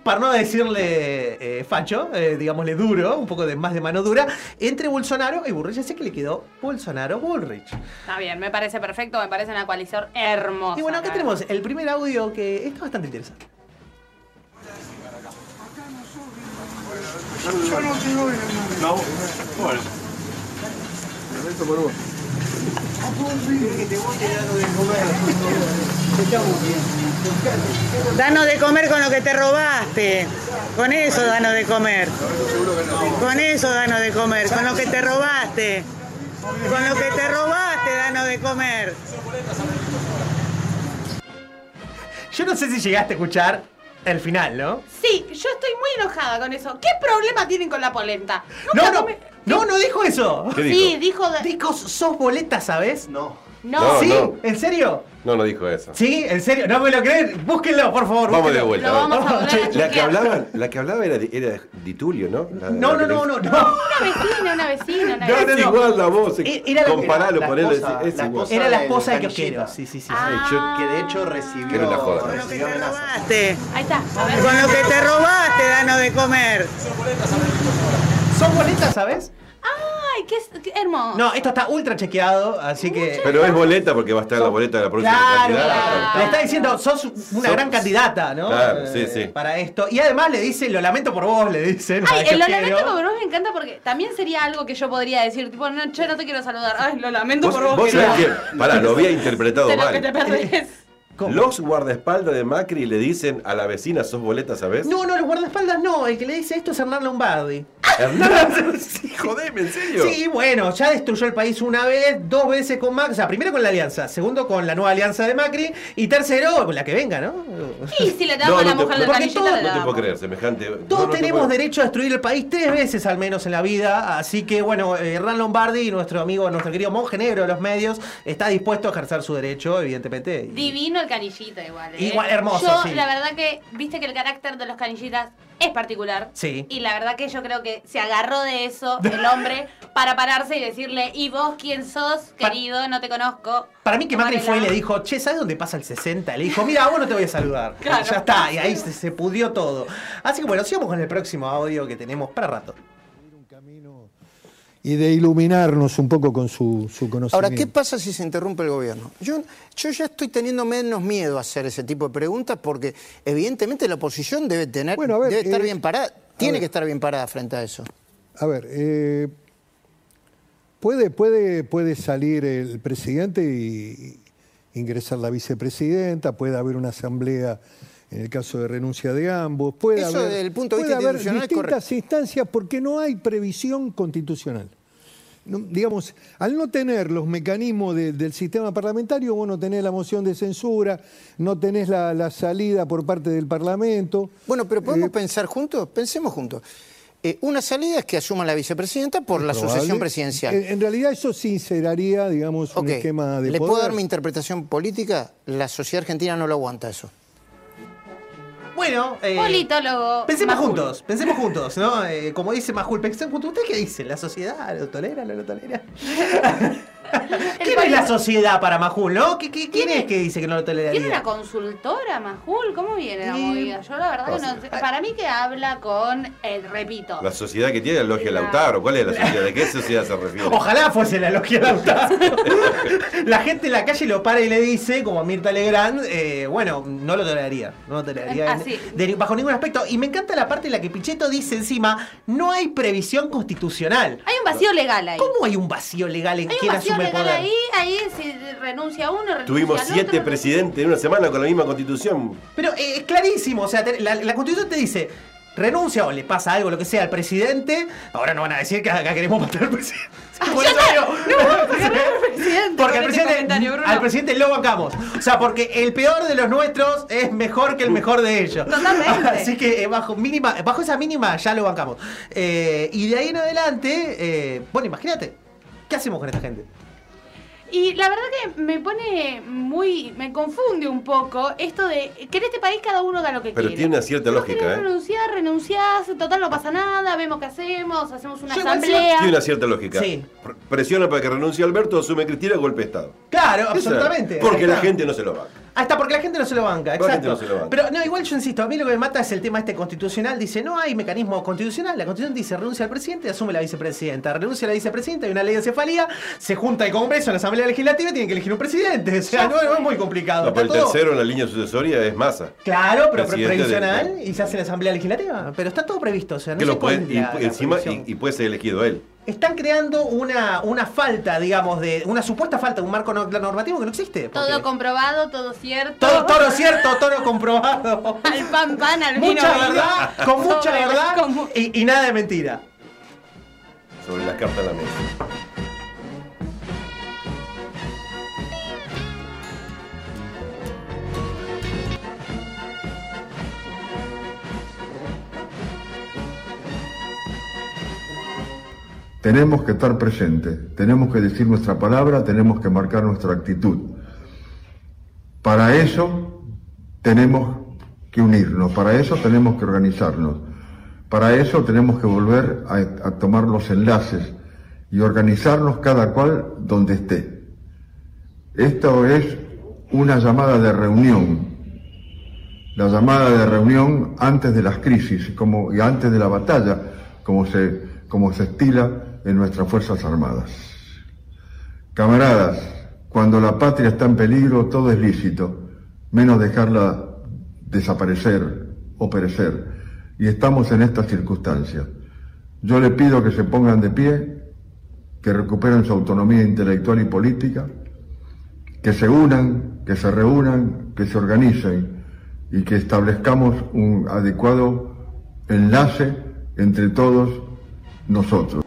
para no decirle eh, facho, eh, digámosle duro, un poco de más de mano dura, entre Bolsonaro y Bullrich. Así que le quedó Bolsonaro-Bullrich. Está bien, me parece perfecto, me parece una coalición hermosa. Y bueno, acá tenemos el primer audio que está bastante interesante. Yo no tengo No, bueno. Danos de comer con lo que te robaste. Con eso danos de comer. Con eso danos de comer. Con lo que te robaste. Con lo que te robaste danos de comer. Yo no sé si llegaste a escuchar el final, ¿no? Sí, yo estoy muy enojada con eso. ¿Qué problema tienen con la polenta? No, no, no, no dijo eso. ¿Qué Sí, dijo. Dijo, sos boleta, ¿sabes? No. No. ¿Sí? no. ¿En serio? No, no dijo eso. ¿Sí? ¿En serio? ¿No me lo creen? Búsquenlo, por favor. Vamos de vuelta. Lo vamos a Che, la que chequear. hablaba, la que hablaba era, de- era de Tulio, ¿no? La- No, la no, que no, no, no. Una vecina, una vecina, una No, vecina. es igual la voz. Era comparalo, la ponelo, esposa- es, es la igual. esposa Era la esposa de. Kiosquero. Sí, sí, sí. Ah. Que de hecho recibió, Que era una joda. recibió amenazas. Robaste. Ahí está. A ver. Con lo que te robaste danos de comer. ¿Sos boleta, sabes? Ah, Ay, qué, qué hermoso. No, esto está ultra chequeado, así que. Pero es boleta porque va a estar la boleta de la próxima Claro, candidata. le está diciendo, sos una Sos- gran candidata, ¿no? Claro, Eh, sí, sí. Para esto. Y además le dice, lo lamento por vos, le dicen. Ay, "Ay, el lo yo lamento quiero". por vos me encanta porque también sería algo que yo podría decir, tipo, no, che, no te quiero saludar. Ay, lo lamento Vos, por vos. vos sabés que, pará, lo había interpretado De lo que mal. te perdés. Los guardaespaldas de Macri le dicen a la vecina, sos boleta, ¿sabes? No, no, los guardaespaldas no. El que le dice esto es Hernán Lombardi. <laughs> Hernán, <laughs> <laughs> sí, jodeme, ¿en serio? Sí, bueno, ya destruyó el país una vez, dos veces con Macri. O sea, primero con la alianza, segundo con la nueva alianza de Macri y tercero con la que venga, ¿no? Y si le damos a la te- mujer del porque canillita, todo- No te puedo creer, semejante. no, Todos no te tenemos derecho a destruir el país tres veces al menos en la vida, así que bueno, eh, Hernán Lombardi, nuestro amigo, nuestro querido monje negro de los medios, está dispuesto a ejercer su derecho, evidentemente. y- Divino el canillita igual. ¿eh? Igual, hermoso, Yo, sí. la verdad que, viste que el carácter de los canillitas es particular. Sí. Y la verdad que yo creo que se agarró de eso el hombre <laughs> para pararse y decirle, ¿y vos quién sos, querido? No te conozco. Para mí que Macri fue y le dijo, che, ¿sabes dónde pasa el 60? Le dijo, mira, vos no te voy a saludar. Claro. Ya está, y ahí se, se pudrió todo. Así que bueno, sigamos con el próximo audio que tenemos para rato. Y de iluminarnos un poco con su, su conocimiento. Ahora, ¿qué pasa si se interrumpe el gobierno? Yo, yo ya estoy teniendo menos miedo a hacer ese tipo de preguntas porque evidentemente la oposición debe tener, Bueno, a ver, debe estar eh, bien parada, tiene ver. que estar bien parada frente a eso. A ver, eh, puede, puede, puede salir el presidente y ingresar la vicepresidenta, puede haber una asamblea en el caso de renuncia de ambos, puede Eso haber, desde el punto de puede vista haber institucional es distintas instancias porque no hay previsión constitucional. No, digamos, al no tener los mecanismos de- del sistema parlamentario, vos no tenés la moción de censura, no tenés la, la salida por parte del Parlamento. Bueno, pero Eh, podemos pensar juntos, pensemos juntos. Eh, una salida es que asuma la vicepresidenta por la probable. sucesión presidencial. En, en realidad eso sinceraría, digamos, un esquema de ¿Le poder. puedo dar mi interpretación política? La sociedad argentina no lo aguanta eso. Bueno, eh, Politólogo. pensemos Majul. juntos, pensemos juntos, ¿no? Eh, como dice Majul, pensemos juntos. ¿Usted qué dice? ¿La sociedad lo tolera, no lo tolera? ¿Quién es la sociedad para Majul, no? ¿Qué- qué- ¿Quién es que dice que no lo toleraría? ¿Tiene una consultora, Majul? ¿Cómo viene la movida? Yo la verdad que no sé. Para mí que habla con, eh, repito, La sociedad que tiene la logia La- Lautaro. ¿Cuál es la sociedad? ¿De qué sociedad se refiere? Ojalá fuese la logia Lautaro. <laughs> la gente en la calle lo para y le dice, como a Mirta Legrand, eh, bueno, no lo toleraría. No lo toleraría en- Ah, sí. de- bajo ningún aspecto. Y me encanta la parte en la que Pichetto dice encima, no hay previsión constitucional. hay un vacío legal ahí. ¿Cómo hay un vacío legal en quién vacío asume el legal poder? ahí, ahí si renuncia uno, renuncia Tuvimos al siete otro. presidentes en una semana con la misma constitución. Pero eh, es clarísimo, o sea, te- la, la constitución te dice, renuncia o le pasa algo, lo que sea, al presidente. Ahora no van a decir que acá queremos matar al presidente. <laughs> Por eso digo, <laughs> presidente porque al este presidente, al presidente lo bancamos. O sea, porque el peor de los nuestros es mejor que el mejor de ellos. Totalmente. <laughs> Así que eh, bajo, mínima, bajo esa mínima ya lo bancamos. Eh, y de ahí en adelante, eh, bueno, imagínate, ¿qué hacemos con esta gente? Y la verdad que me pone muy. me confunde un poco esto de que en este país cada uno haga lo que Pero quiere. tiene una cierta lógica, ¿eh? renunciar, renunciás, total no pasa nada, vemos qué hacemos, hacemos una Yo asamblea. Tiene una cierta lógica. Sí. Pre- Presiona para que renuncie Alberto, asume Cristina, golpe de Estado. Claro, Esa- absolutamente. Porque la gente no se lo va. Está, porque la gente no se lo banca, La exacto. gente no se lo banca. Pero no, igual yo insisto, a mí lo que me mata es el tema este constitucional. Dice, no hay mecanismo constitucional. La constitución dice, renuncia al presidente, asume la vicepresidenta. Renuncia a la vicepresidenta, hay una ley de cefalía, se junta el Congreso en la Asamblea Legislativa y tienen que elegir un presidente. O sea, no, no es muy complicado. No, pero el todo- tercero en la línea sucesoria es Massa. Claro, pero pre- Presidente de- previsional y se hace en la Asamblea Legislativa. Pero está todo previsto, o sea, no que sé lo puede, y, encima, y, y puede ser elegido él. Están creando una, una falta, digamos, de una supuesta falta de un marco no- normativo que no existe. porque- Todo comprobado, todo cierto. todo, todo cierto, todo comprobado. <laughs> Al pan pan, al vino Mucha vino. verdad, con mucha Sobre- verdad y, y nada de mentira. Sobre las cartas de la mesa. Tenemos que estar presentes, tenemos que decir nuestra palabra, tenemos que marcar nuestra actitud. Para eso tenemos que unirnos, para eso tenemos que organizarnos, para eso tenemos que volver a, tomar los enlaces y organizarnos cada cual donde esté. Esto es una llamada de reunión, la llamada de reunión antes de las crisis y antes de la batalla, como se, como se estila en nuestras Fuerzas Armadas. Camaradas, cuando la patria está en peligro, todo es lícito, menos dejarla desaparecer o perecer. Y estamos en estas circunstancias. Yo le pido que se pongan de pie, que recuperen su autonomía intelectual y política, que se unan, que se reúnan, que se organicen y que establezcamos un adecuado enlace entre todos nosotros.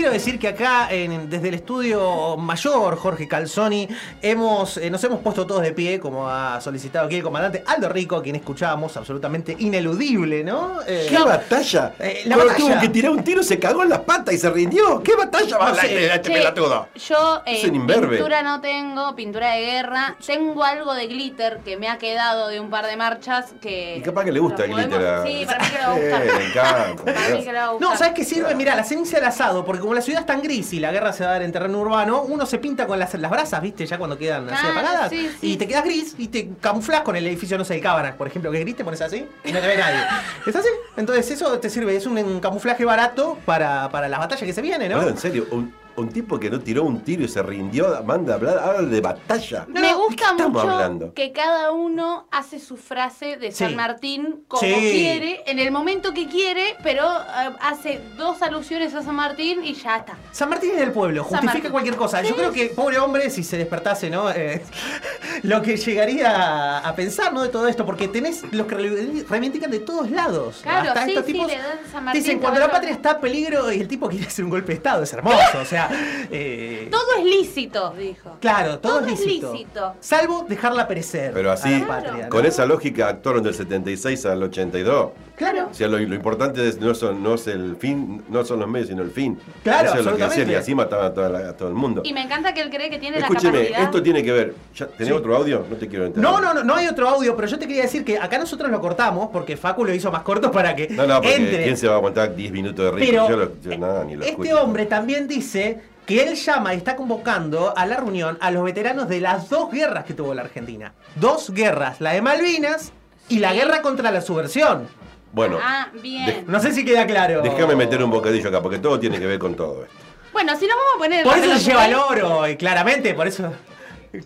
Quiero decir que acá, en- desde el estudio mayor, Jorge Calzoni, hemos, eh, nos hemos puesto todos de pie, como ha solicitado aquí el comandante Aldo Rico, a quien escuchábamos, absolutamente ineludible, ¿no? Eh, ¿Qué batalla? Eh, la batalla. tuvo que tirar un tiro, se cagó en las patas y se rindió. ¿Qué batalla va a este Che, pelotudo? Yo eh, Es pintura no tengo, pintura de guerra. Tengo algo de glitter que me ha quedado de un par de marchas que... Y capaz que le gusta el glitter a- Sí, para mí que le va a <laughs> gustar. Me encanta. Para mí que le va a gustar. No, ¿sabes qué sirve? Mirá, la ceniza del asado, porque como la ciudad es tan gris y la guerra se va a dar en terreno urbano, uno se pinta con las, las brasas, ¿viste? Ya cuando quedan así apagadas. sí, sí. Y te quedas gris y te camuflas con el edificio, no sé, de Cábanas, por ejemplo, que es gris, te pones así y no te ve nadie. <laughs> ¿Es así? Entonces eso te sirve, es un, un camuflaje barato para, para las batallas que se vienen, ¿no? Boludo, en serio, un, un tipo que no tiró un tiro y se rindió, manda a hablar, habla de batalla. Me gusta mucho hablando? que cada uno hace su frase de San Sí. Martín como Sí. quiere, en el momento que quiere, pero eh, hace dos alusiones a San Martín y ya está. San Martín es del pueblo, justifica cualquier cosa. Yo creo que, pobre hombre, si se despertase, ¿no? Eh, <laughs> lo que llegaría a, pensar, ¿no? De todo esto, porque tenés los que re- reivindican de todos lados. Claro, Hasta sí, estos sí, tipos le dan San Martín. Dicen, cuando la patria está en peligro y el tipo quiere hacer un golpe de Estado, es hermoso. O sea, <laughs> eh, Todo es lícito, dijo. claro, todo, Todo es es lícito. Salvo dejarla perecer. Pero a así, la patria, ¿no? con esa lógica, actuaron del 76 al 82. Claro. O sea, lo, lo importante es, no, son, no es el fin, no son los medios, sino el fin. Claro, Eso es lo que decían, y así mataban a, toda la- a todo el mundo. Y me encanta que él cree que tiene la Escúcheme, capacidad. esto tiene que ver. ¿Ya ¿Tenés Sí. otro audio? No te quiero entender. No, no, no, no hay otro audio, pero yo te quería decir que acá nosotros lo cortamos porque Facu lo hizo más corto para que No, no, porque entre. ¿quién se va a aguantar 10 minutos de ritmo? Pero, yo, lo, yo nada, ni lo Este escucho. hombre también dice que él llama y está convocando a la reunión a los veteranos de las dos guerras que tuvo la Argentina. Dos guerras, la de Malvinas y la guerra contra la subversión. Bueno, Ah, bien. No sé si queda claro. déjame meter un bocadillo acá, porque todo tiene que ver con todo esto. Bueno, si nos vamos a poner. Por eso se lleva el oro, y claramente, por eso.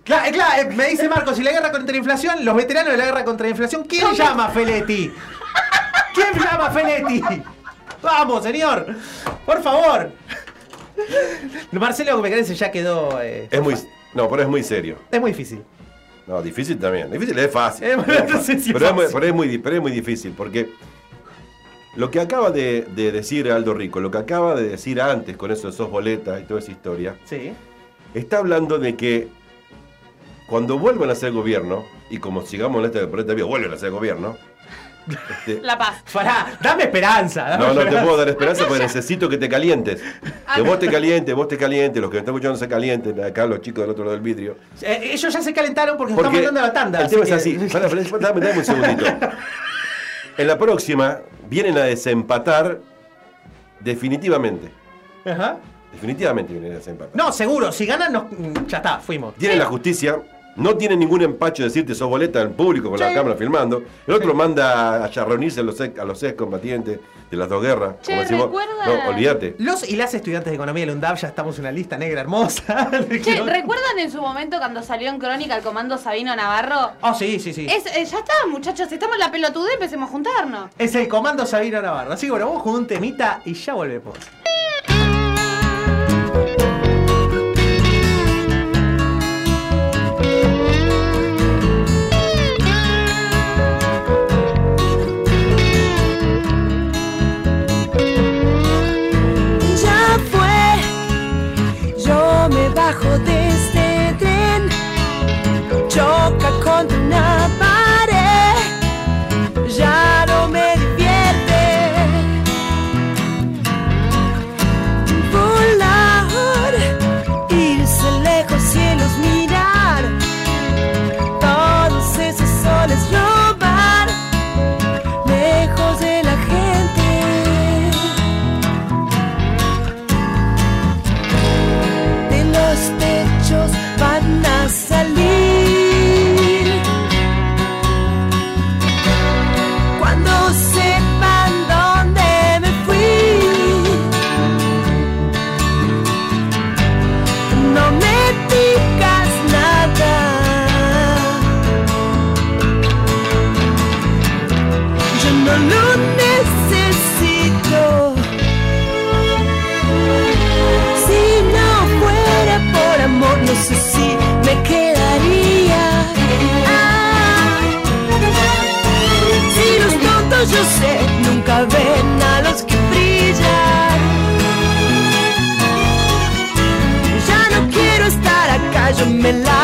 Claro, claro, me dice Marcos, y la guerra contra la inflación, los veteranos de la guerra contra la inflación, ¿quién llama a Feletti? ¿Quién llama a Feletti? Vamos, señor, por favor. Marcelo Gómez ya quedó. eh, Es muy. No, pero es muy serio. es muy difícil. No, difícil también. Difícil es fácil. Eh, Es no si pero, es muy, fácil. pero es muy pero es muy difícil porque lo que acaba de, de decir Aldo Rico, lo que acaba de decir antes con eso de sos boletas y toda esa historia, Sí. está hablando de que cuando vuelvan a ser gobierno, y como sigamos en este proyecto de vida, vuelven a ser gobierno, este, <laughs> La paz. Pará, dame esperanza. Dame no, no te puedo dar esperanza porque <laughs> necesito que te calientes. Que vos te calientes, vos te calientes, los que me están escuchando se calienten, acá los chicos del otro lado del vidrio. Eh, ellos ya se calentaron porque, Porque estamos mandando a la tanda. El tema es así. Pará, pará, dame, dame un segundito. <laughs> En la próxima vienen a desempatar definitivamente. Ajá. Definitivamente vienen a desempatar. No, seguro, si ganan, nos- ya está, fuimos. Tienen la justicia, no tienen ningún empacho de decirte sos boleta en público con la cámara filmando. El otro manda a reunirse a los, ex- a los ex combatientes de las dos guerras. Che, como No, olvídate. Los y las estudiantes de economía de la UNDAV ya estamos en una lista negra hermosa. <laughs> Che, ¿recuerdan en su momento cuando salió en Crónica el comando Sabino Navarro? Oh, sí, sí, sí. Es, eh, ya está, muchachos, estamos en la pelotudez, empecemos a juntarnos. Es el comando Sabino Navarro. Así que bueno, vamos con un temita y ya volvemos. Yo me bajo de me largo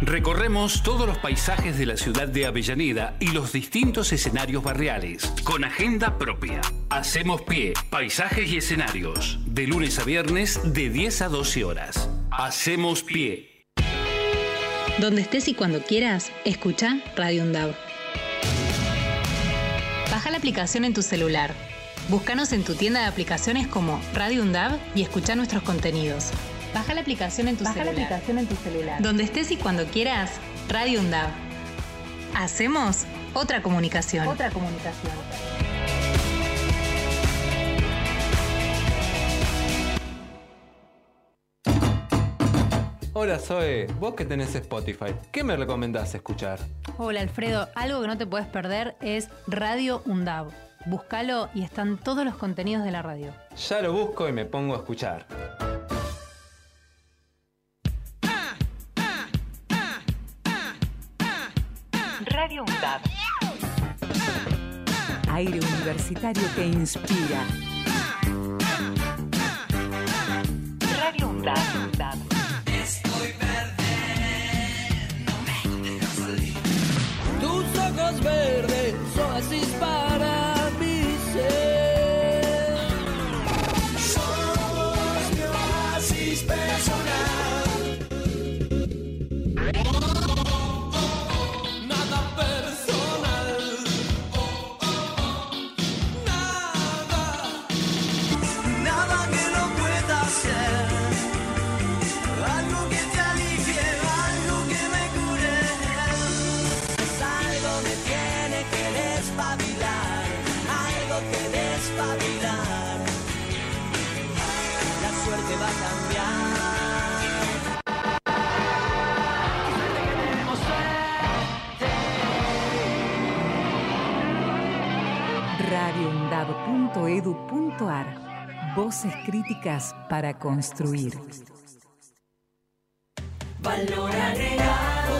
Recorremos todos los paisajes de la ciudad de Avellaneda y los distintos escenarios barriales, con agenda propia. Hacemos pie, paisajes y escenarios, de lunes a viernes de 10 a 12 horas. Hacemos pie. Donde estés y cuando quieras, escucha Radio UNDAV. Baja la aplicación en tu celular. Búscanos en tu tienda de aplicaciones como Radio UNDAV y escucha nuestros contenidos. Baja la aplicación en tu Baja la celular. aplicación en tu celular. Donde estés y cuando quieras, Radio UNDAV. Hacemos otra comunicación. Otra comunicación. Hola Zoe, vos que tenés Spotify, ¿qué me recomendás escuchar? Hola Alfredo, algo que no te puedes perder es Radio UNDAV. Búscalo y están todos los contenidos de la radio. Ya lo busco y me pongo a escuchar. Radio UNDAV. Aire universitario que inspira. Radio UNDAV. Estoy verde, no me dejas salir. Tus ojos verdes, oasis para radioundab.edu.ar Voces críticas para construir. Valor agregado.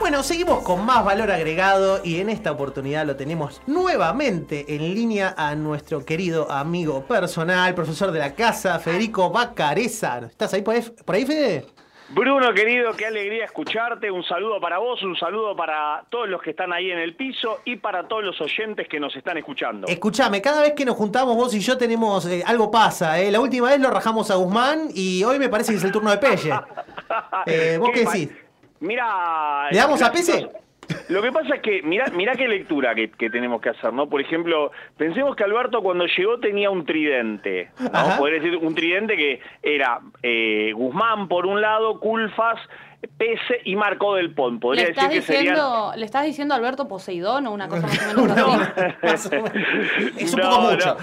Bueno, seguimos con más valor agregado y en esta oportunidad lo tenemos nuevamente en línea a nuestro querido amigo personal, profesor de la casa, Federico Bacareza. ¿Estás ahí por ahí, por ahí, Fede? Bruno, querido, qué alegría escucharte. Un saludo para vos, un saludo para todos los que están ahí en el piso y para todos los oyentes que nos están escuchando. Escuchame, cada vez que nos juntamos vos y yo tenemos eh, algo pasa. eh. La última vez lo rajamos a Guzmán y hoy me parece que es el turno de Pelle. <laughs> Eh, ¿Vos qué decís? Mira. ¿Le damos a Pese? situación- Lo que pasa es que, mira, mira qué lectura que, que tenemos que hacer, ¿no? Por ejemplo, pensemos que Alberto cuando llegó tenía un tridente, ¿no? Podría decir un tridente que era eh, Guzmán por un lado, Culfas, Pese y Marco del Pon. ¿Le Podría estás, decir que serían... diciendo, ¿Le estás diciendo a Alberto Poseidón o una cosa más o menos <laughs> así? <laughs> Es un No, poco no.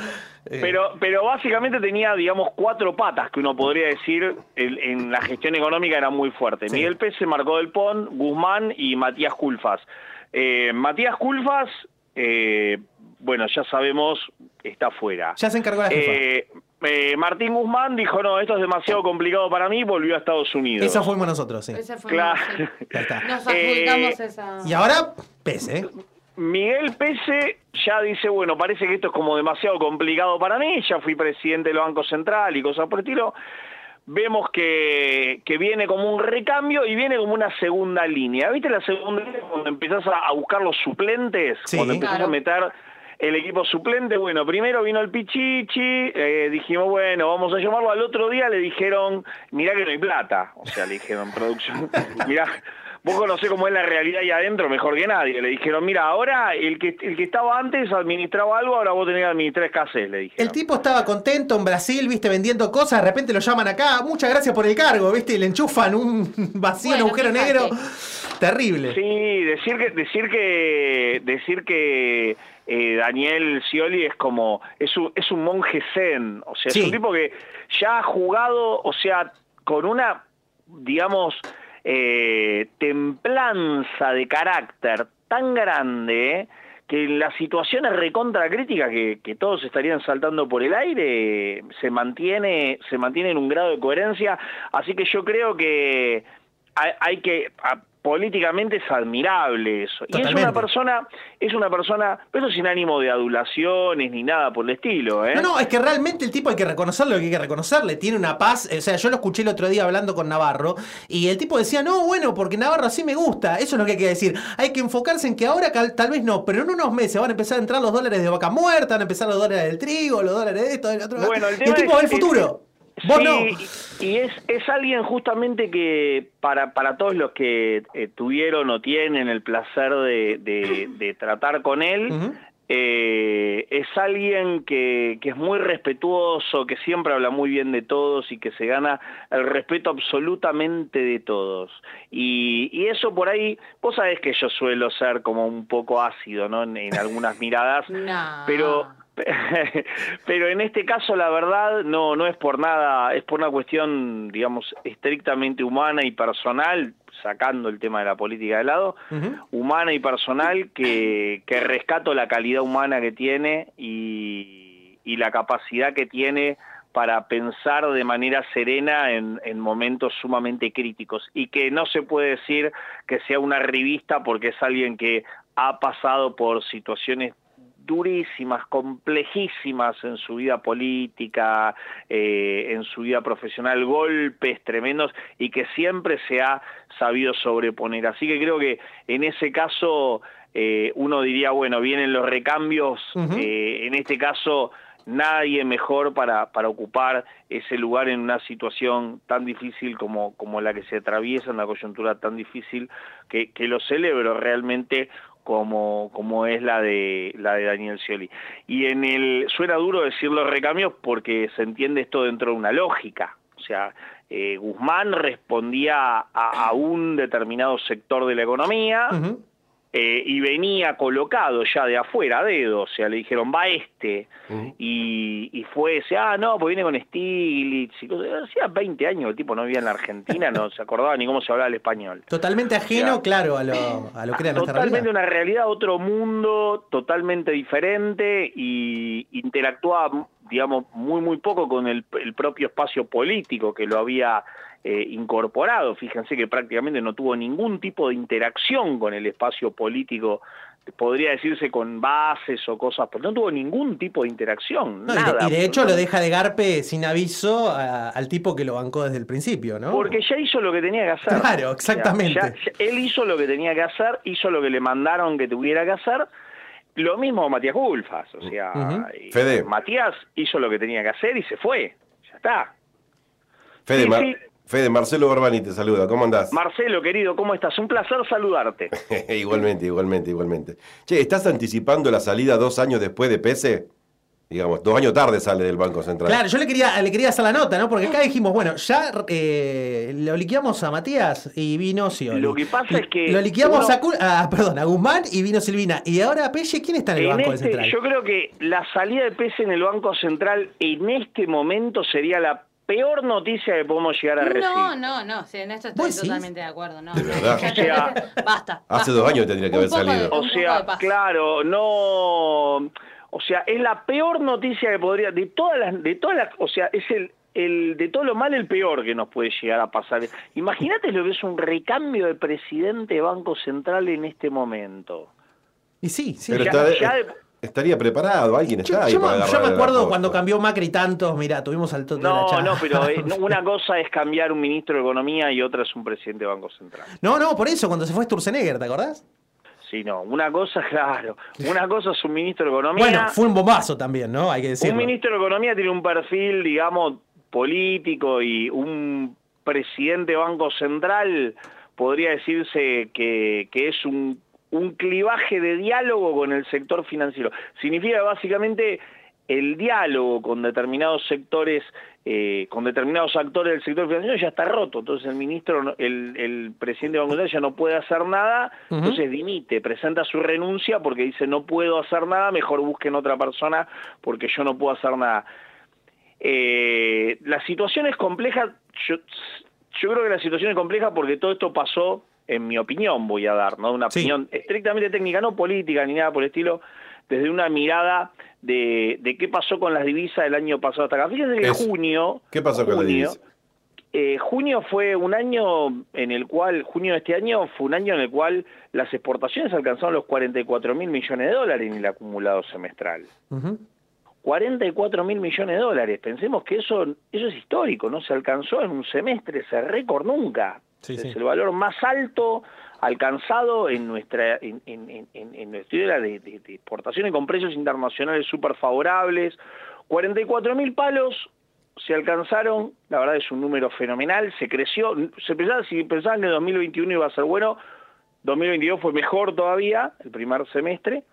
Mucho. Pero, pero básicamente tenía, digamos, cuatro patas que uno podría decir en la gestión económica era muy fuerte. Miguel Pese, Marco del Pon, Guzmán y Matías Culfas. Eh, Matías Culfas, eh, bueno, ya sabemos, está fuera. Ya se encargó la jefa. Eh, eh, Martín Guzmán dijo, no, esto es demasiado complicado para mí, volvió a Estados Unidos. Eso fuimos nosotros, sí. Fue Claro. Ya está. Nos adjudicamos Eh, esa. Y ahora, Pese, ¿eh? Miguel Pese ya dice, bueno, parece que esto es como demasiado complicado para mí, ya fui presidente del Banco Central y cosas por el estilo. Vemos que, que viene como un recambio y viene como una segunda línea. ¿Viste la segunda línea cuando empezás a, a buscar los suplentes? Sí. Cuando empezás Claro. a meter el equipo suplente, bueno, primero vino el Pichichi, eh, dijimos, bueno, vamos a llamarlo. Al otro día le dijeron, mirá que no hay plata. O sea, le dijeron, producción, <laughs> mirá, vos conocés cómo es la realidad ahí adentro mejor que nadie. Le dijeron, mira, ahora el que, el que estaba antes administraba algo, ahora vos tenés que administrar escasez, le dije. El tipo estaba contento en Brasil, viste, vendiendo cosas, de repente lo llaman acá, muchas gracias por el cargo, viste, y le enchufan un <laughs> vacío, un agujero fíjate. negro. Terrible. Sí, decir que decir que decir que eh, Daniel Scioli es como es un, es un monje zen, o sea, Sí. es un tipo que ya ha jugado, o sea, con una digamos eh, templanza de carácter tan grande que en las situaciones recontra críticas que, todos estarían saltando por el aire se mantiene se mantiene en un grado de coherencia. Así que yo creo que hay, que políticamente es admirable eso y es una persona es una persona pero sin ánimo de adulaciones ni nada por el estilo ¿eh? No, no, es que realmente el tipo hay que reconocerlo, hay que reconocerle, tiene una paz, o sea, yo lo escuché el otro día hablando con Navarro y el tipo decía, no, bueno, porque Navarro así me gusta, eso es lo que hay que decir, hay que enfocarse en que ahora tal vez no, pero en unos meses van a empezar a entrar los dólares de vaca muerta, van a empezar los dólares del trigo, los dólares de esto, del otro. Bueno, el y el tipo es- futuro. Vos Sí, no. y y es, es alguien justamente que para, para todos los que eh, tuvieron o tienen el placer de, de- de tratar con él, eh, es alguien que, que es muy respetuoso, que siempre habla muy bien de todos y que se gana el respeto absolutamente de todos. Y, y eso por ahí, vos sabés que yo suelo ser como un poco ácido, ¿no? En, en algunas miradas, <laughs> No. pero <laughs> pero en este caso la verdad no no es por nada es por una cuestión digamos estrictamente humana y personal sacando el tema de la política de lado humana y personal que, que rescato la calidad humana que tiene y, y la capacidad que tiene para pensar de manera serena en, en momentos sumamente críticos. Y que no se puede decir que sea una revista porque es alguien que ha pasado por situaciones durísimas, complejísimas en su vida política, eh, en su vida profesional, golpes tremendos y que siempre se ha sabido sobreponer. Así que creo que en ese caso eh, uno diría, bueno, vienen los recambios, eh, en este caso nadie mejor para, para ocupar ese lugar en una situación tan difícil como, como la que se atraviesa, una coyuntura tan difícil, que, que lo celebro realmente como, como es la de la de Daniel Scioli. Y en el suena duro decir los recambios porque se entiende esto dentro de una lógica. O sea, eh, Guzmán respondía a, a un determinado sector de la economía, eh, y venía colocado ya de afuera, a dedo, o sea, le dijeron, va este, y, y fue ese, ah, no, pues viene con Stiglitz, y cosas. hacía 20 años el tipo no vivía en la Argentina, no se acordaba ni cómo se hablaba el español. Totalmente ajeno, claro, a lo, a lo que era nuestra Totalmente realidad. una realidad, otro mundo, totalmente diferente y interactuaba, digamos, muy, muy poco con el, el propio espacio político que lo había eh, incorporado. Fíjense que prácticamente no tuvo ningún tipo de interacción con el espacio político, podría decirse con bases o cosas, pero no tuvo ningún tipo de interacción. No, y, de, nada, y de hecho lo deja de garpe sin aviso a- al tipo que lo bancó desde el principio, ¿no? Porque ya hizo lo que tenía que hacer. Claro, exactamente. O sea, ya- ya- él hizo lo que tenía que hacer, hizo lo que le mandaron que tuviera que hacer. Lo mismo Matías Gulfas, o sea, Fede. Matías hizo lo que tenía que hacer y se fue. Ya está. Fede, Sí, Mar- sí. Fede, Marcelo Barbani te saluda, ¿cómo andás? Marcelo, querido, ¿cómo estás? Un placer saludarte. <laughs> igualmente, igualmente, igualmente. Che, ¿estás anticipando la salida dos años después de Pese? Digamos, dos años tarde sale del Banco Central. Claro, yo le quería, le quería hacer la nota, ¿no? Porque acá dijimos, bueno, ya eh, lo liquidamos a Matías y vino Scioli. Lo que pasa es que Lo liquidamos uno- a, Cu- a- perdón, a Guzmán y vino Silvina. Y ahora Pelle, ¿quién está en el En Banco este- Central? yo creo que la salida de Pese en el Banco Central en este momento sería la peor noticia que podemos llegar a recibir. No, no, no, sí, en esto estoy totalmente de acuerdo. No, De verdad. <laughs> O sea, <laughs> basta. Hace dos años tendría que Un haber de- salido. O sea, claro, no, o sea, es la peor noticia que podría de todas las, de todas las, o sea, es el, el de todo lo mal el peor que nos puede llegar a pasar. Imagínate lo que es un recambio de presidente de Banco Central en este momento. Y sí, sí. Pero ya- está- ya de- estaría preparado, alguien Yo, está ahí yo para me, yo me acuerdo cuando cambió Macri tantos, mira, tuvimos al toque de la No, no, pero eh, <laughs> no, una cosa es cambiar un ministro de Economía y otra es un presidente de Banco Central. No, no, por eso, cuando se fue Sturzenegger, ¿te acordás? Sí, no, una cosa, <laughs> claro, una cosa es un ministro de Economía. Bueno, fue un bombazo también, ¿no? Hay que decirlo. Un ministro de Economía tiene un perfil, digamos, político y un presidente de Banco Central podría decirse que, que es un, un clivaje de diálogo con el sector financiero. Significa básicamente el diálogo con determinados sectores, eh, con determinados actores del sector financiero ya está roto. Entonces el ministro, el, el presidente de Banco Central ya no puede hacer nada, entonces dimite, presenta su renuncia porque dice no puedo hacer nada, mejor busquen otra persona porque yo no puedo hacer nada. Eh, la situación es compleja, yo, yo creo que la situación es compleja porque todo esto pasó, en mi opinión voy a dar, ¿no? Una opinión estrictamente técnica, no política ni nada por el estilo, desde una mirada de, de qué pasó con las divisas del año pasado hasta acá. Fíjense que Es- junio... ¿Qué pasó con la junio, divisa? eh, junio fue un año en el cual, junio de este año fue un año en el cual las exportaciones alcanzaron los 44 mil millones de dólares en el acumulado semestral. 44 mil millones de dólares. Pensemos que eso, eso es histórico, no se alcanzó en un semestre, ese récord nunca. Sí, es sí. el valor más alto alcanzado en nuestra en, en, en, en- en nuestra de, de- de exportaciones con precios internacionales súper favorables. 44 mil palos se alcanzaron, la verdad es un número fenomenal, se creció, se pensaba, si pensaban que 2021 iba a ser bueno, 2022 fue mejor todavía, el primer semestre.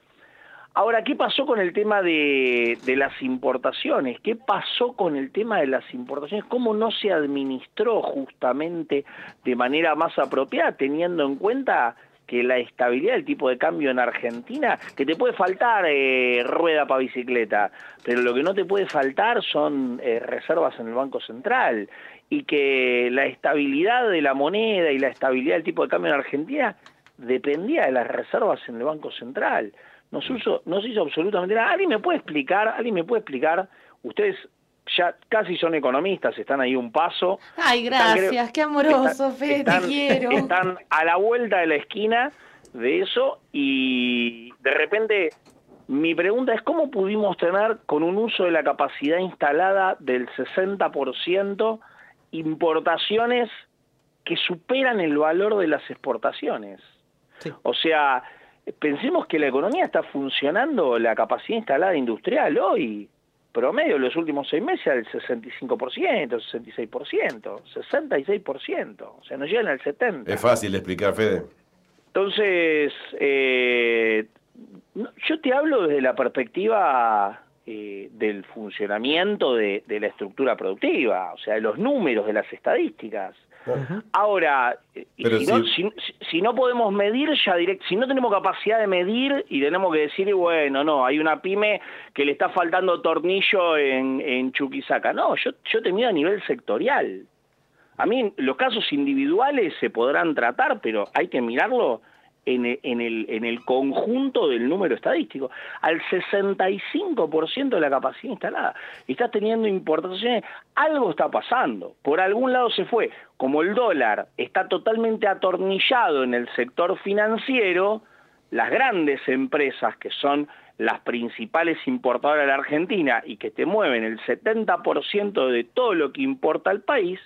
Ahora, ¿qué pasó con el tema de, las importaciones? ¿Qué pasó con el tema de las importaciones? ¿Cómo no se administró justamente de manera más apropiada, teniendo en cuenta que la estabilidad del tipo de cambio en Argentina, que te puede faltar eh, rueda para bicicleta, pero lo que no te puede faltar son eh, reservas en el Banco Central y que la estabilidad de la moneda y la estabilidad del tipo de cambio en Argentina dependía de las reservas en el Banco Central. No se, hizo, no se hizo absolutamente nada. ¿Alguien me puede explicar? ¿Alguien me puede explicar? Ustedes ya casi son economistas, están ahí un paso. Ay, Están, gracias, qué amoroso, están- Fede, están- te quiero. Están a la vuelta de la esquina de eso y de repente mi pregunta es cómo pudimos tener con un uso de la capacidad instalada del 60% importaciones que superan el valor de las exportaciones. O sea, pensemos que la economía está funcionando, la capacidad instalada industrial hoy, promedio en los últimos seis meses del 65%, 66%, 66%, o sea, no llegan al 70%. Es fácil de explicar, Fede. Entonces, eh, yo te hablo desde la perspectiva eh, del funcionamiento de, de la estructura productiva, o sea, de los números, de las estadísticas. Ahora, si, no, si- si- si no podemos medir ya direct, si no tenemos capacidad de medir y tenemos que decir, bueno, no, hay una pyme que le está faltando tornillo en, en Chuquisaca. No, yo, yo te mido a nivel sectorial. A mí los casos individuales se podrán tratar, pero hay que mirarlo en el, en el, en el conjunto del número estadístico. Al 65% de la capacidad instalada. Estás teniendo importaciones, algo está pasando. Por algún lado se fue. Como el dólar está totalmente atornillado en el sector financiero, las grandes empresas que son las principales importadoras de la Argentina y que te mueven el 70% de todo lo que importa al país,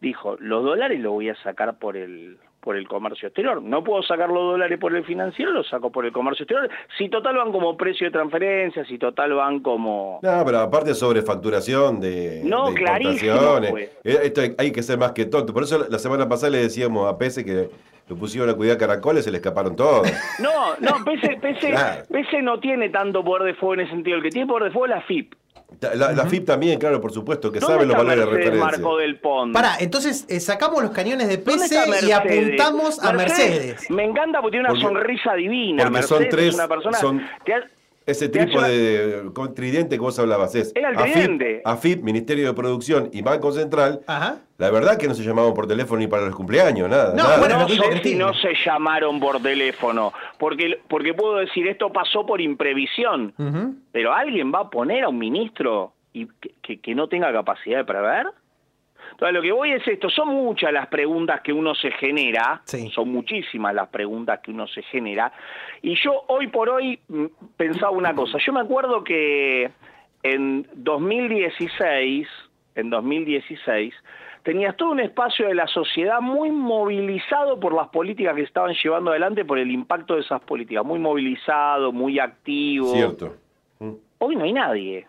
dijo, los dólares los voy a sacar por el por el comercio exterior. No puedo sacar los dólares por el financiero, los saco por el comercio exterior. Si total van como precio de transferencia, si total van como... No, pero aparte de sobrefacturación de, No, de clarísimo, pues. Eh, Esto hay, que ser más que tonto. Por eso la- semana pasada le decíamos a Pese que lo pusieron a cuidar caracoles y se le escaparon todos. No, no, Pese, Pese, <laughs> Claro. Pese no tiene tanto poder de fuego en ese sentido. El que tiene poder de fuego es la FIP. La, la FIP también, claro, por supuesto, que ¿Dónde sabe los valores de referencia. Marco del Pont? Pará, entonces eh, sacamos los cañones de ¿Dónde PC y Mercedes? apuntamos a Mercedes. Me encanta porque tiene una Porque- sonrisa divina. porque Mercedes son tres- es una persona... son- te ha- Ese una- de con tridente que vos hablabas es Era el tridente. AFIP, Ministerio de Producción y Banco Central. La verdad que no se llamaban por teléfono ni para los cumpleaños, nada. nada. no sé si no se llamaron por teléfono, porque, porque puedo decir, esto pasó por imprevisión, pero ¿alguien va a poner a un ministro y que, que- que no tenga capacidad de prever? Entonces, lo que voy es esto, son muchas las preguntas que uno se genera, son muchísimas las preguntas que uno se genera, y yo hoy por hoy mm, pensaba una cosa, yo me acuerdo que en 2016, en 2016, tenías todo un espacio de la sociedad muy movilizado por las políticas que se estaban llevando adelante, por el impacto de esas políticas, muy movilizado, muy activo. Cierto. Hoy no hay nadie.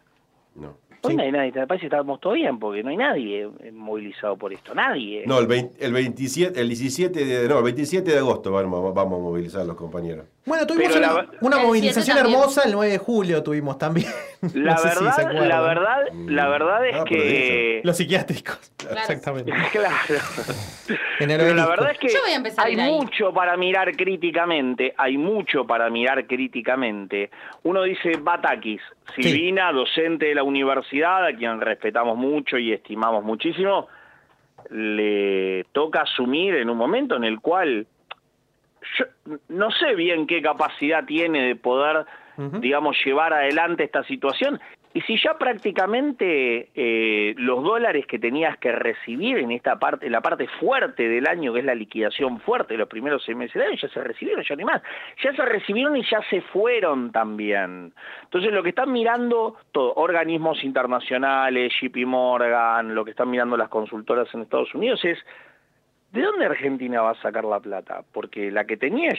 No. Hoy no hay nadie, me parece que estamos todo bien, porque no hay nadie movilizado por esto, nadie. No, el, 20 el 27, el 17 de, no, el 27 de agosto vamos, vamos a movilizar a los compañeros. Bueno, tuvimos una, la- una movilización hermosa el 9 de julio tuvimos también. <laughs> La No si verdad, la verdad, la verdad es Ah, que... Los psiquiátricos. <laughs> Exactamente. <laughs> Claro. En el Pero la verdad es que Yo voy a empezar a hay mucho para mirar críticamente, hay mucho para mirar críticamente. Uno dice Batakis, Silvina, docente de la universidad, a quien respetamos mucho y estimamos muchísimo, le toca asumir en un momento en el cual yo no sé bien qué capacidad tiene de poder, digamos, llevar adelante esta situación. Y si ya prácticamente eh, los dólares que tenías que recibir en esta parte, en la parte fuerte del año, que es la liquidación fuerte, los primeros seis meses del año, ya se recibieron, ya hay más. Ya se recibieron y ya se fueron también. Entonces lo que están mirando todo, organismos internacionales, JP Morgan, lo que están mirando las consultoras en Estados Unidos es ¿De dónde Argentina va a sacar la plata? Porque la que tenía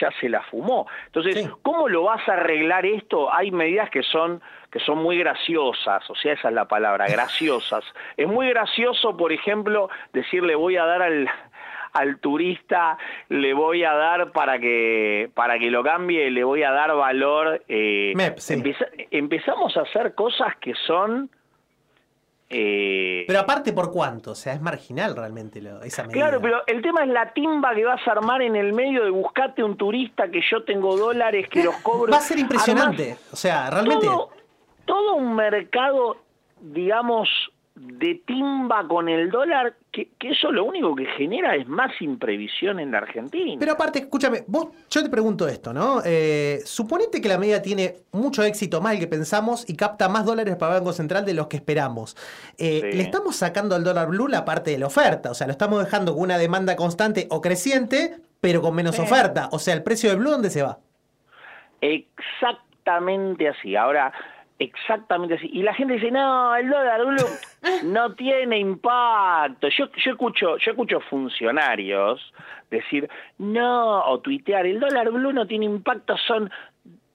ya se la fumó. Entonces, ¿cómo lo vas a arreglar esto? Hay medidas que son que son muy graciosas, o sea, esa es la palabra, graciosas. <laughs> Es muy gracioso, por ejemplo, decirle voy a dar al al turista le voy a dar para que para que lo cambie le voy a dar valor eh, empeza- empezamos a hacer cosas que son eh, Pero aparte, ¿por cuánto? O sea, es marginal realmente lo- esa medida. Claro, pero el tema es la timba que vas a armar en el medio de buscarte un turista que yo tengo dólares que los cobro. Va a ser impresionante. O sea, realmente. Todo, todo un mercado, digamos, de timba con el dólar, que, que eso lo único que genera es más imprevisión en la Argentina. Pero aparte, escúchame, vos, yo te pregunto esto, ¿no? Eh, suponete que la medida tiene mucho éxito más del que pensamos y capta más dólares para el Banco Central de los que esperamos. Eh, Sí. Le estamos sacando al dólar blue la parte de la oferta, o sea, lo estamos dejando con una demanda constante o creciente, pero con menos oferta. O sea, el precio del blue, ¿dónde se va? Exactamente así. Ahora, exactamente así. Y la gente dice, no, el dólar blue <laughs> no tiene impacto. Yo, yo escucho, yo escucho funcionarios decir, no, o tuitear, el dólar blue no tiene impacto, son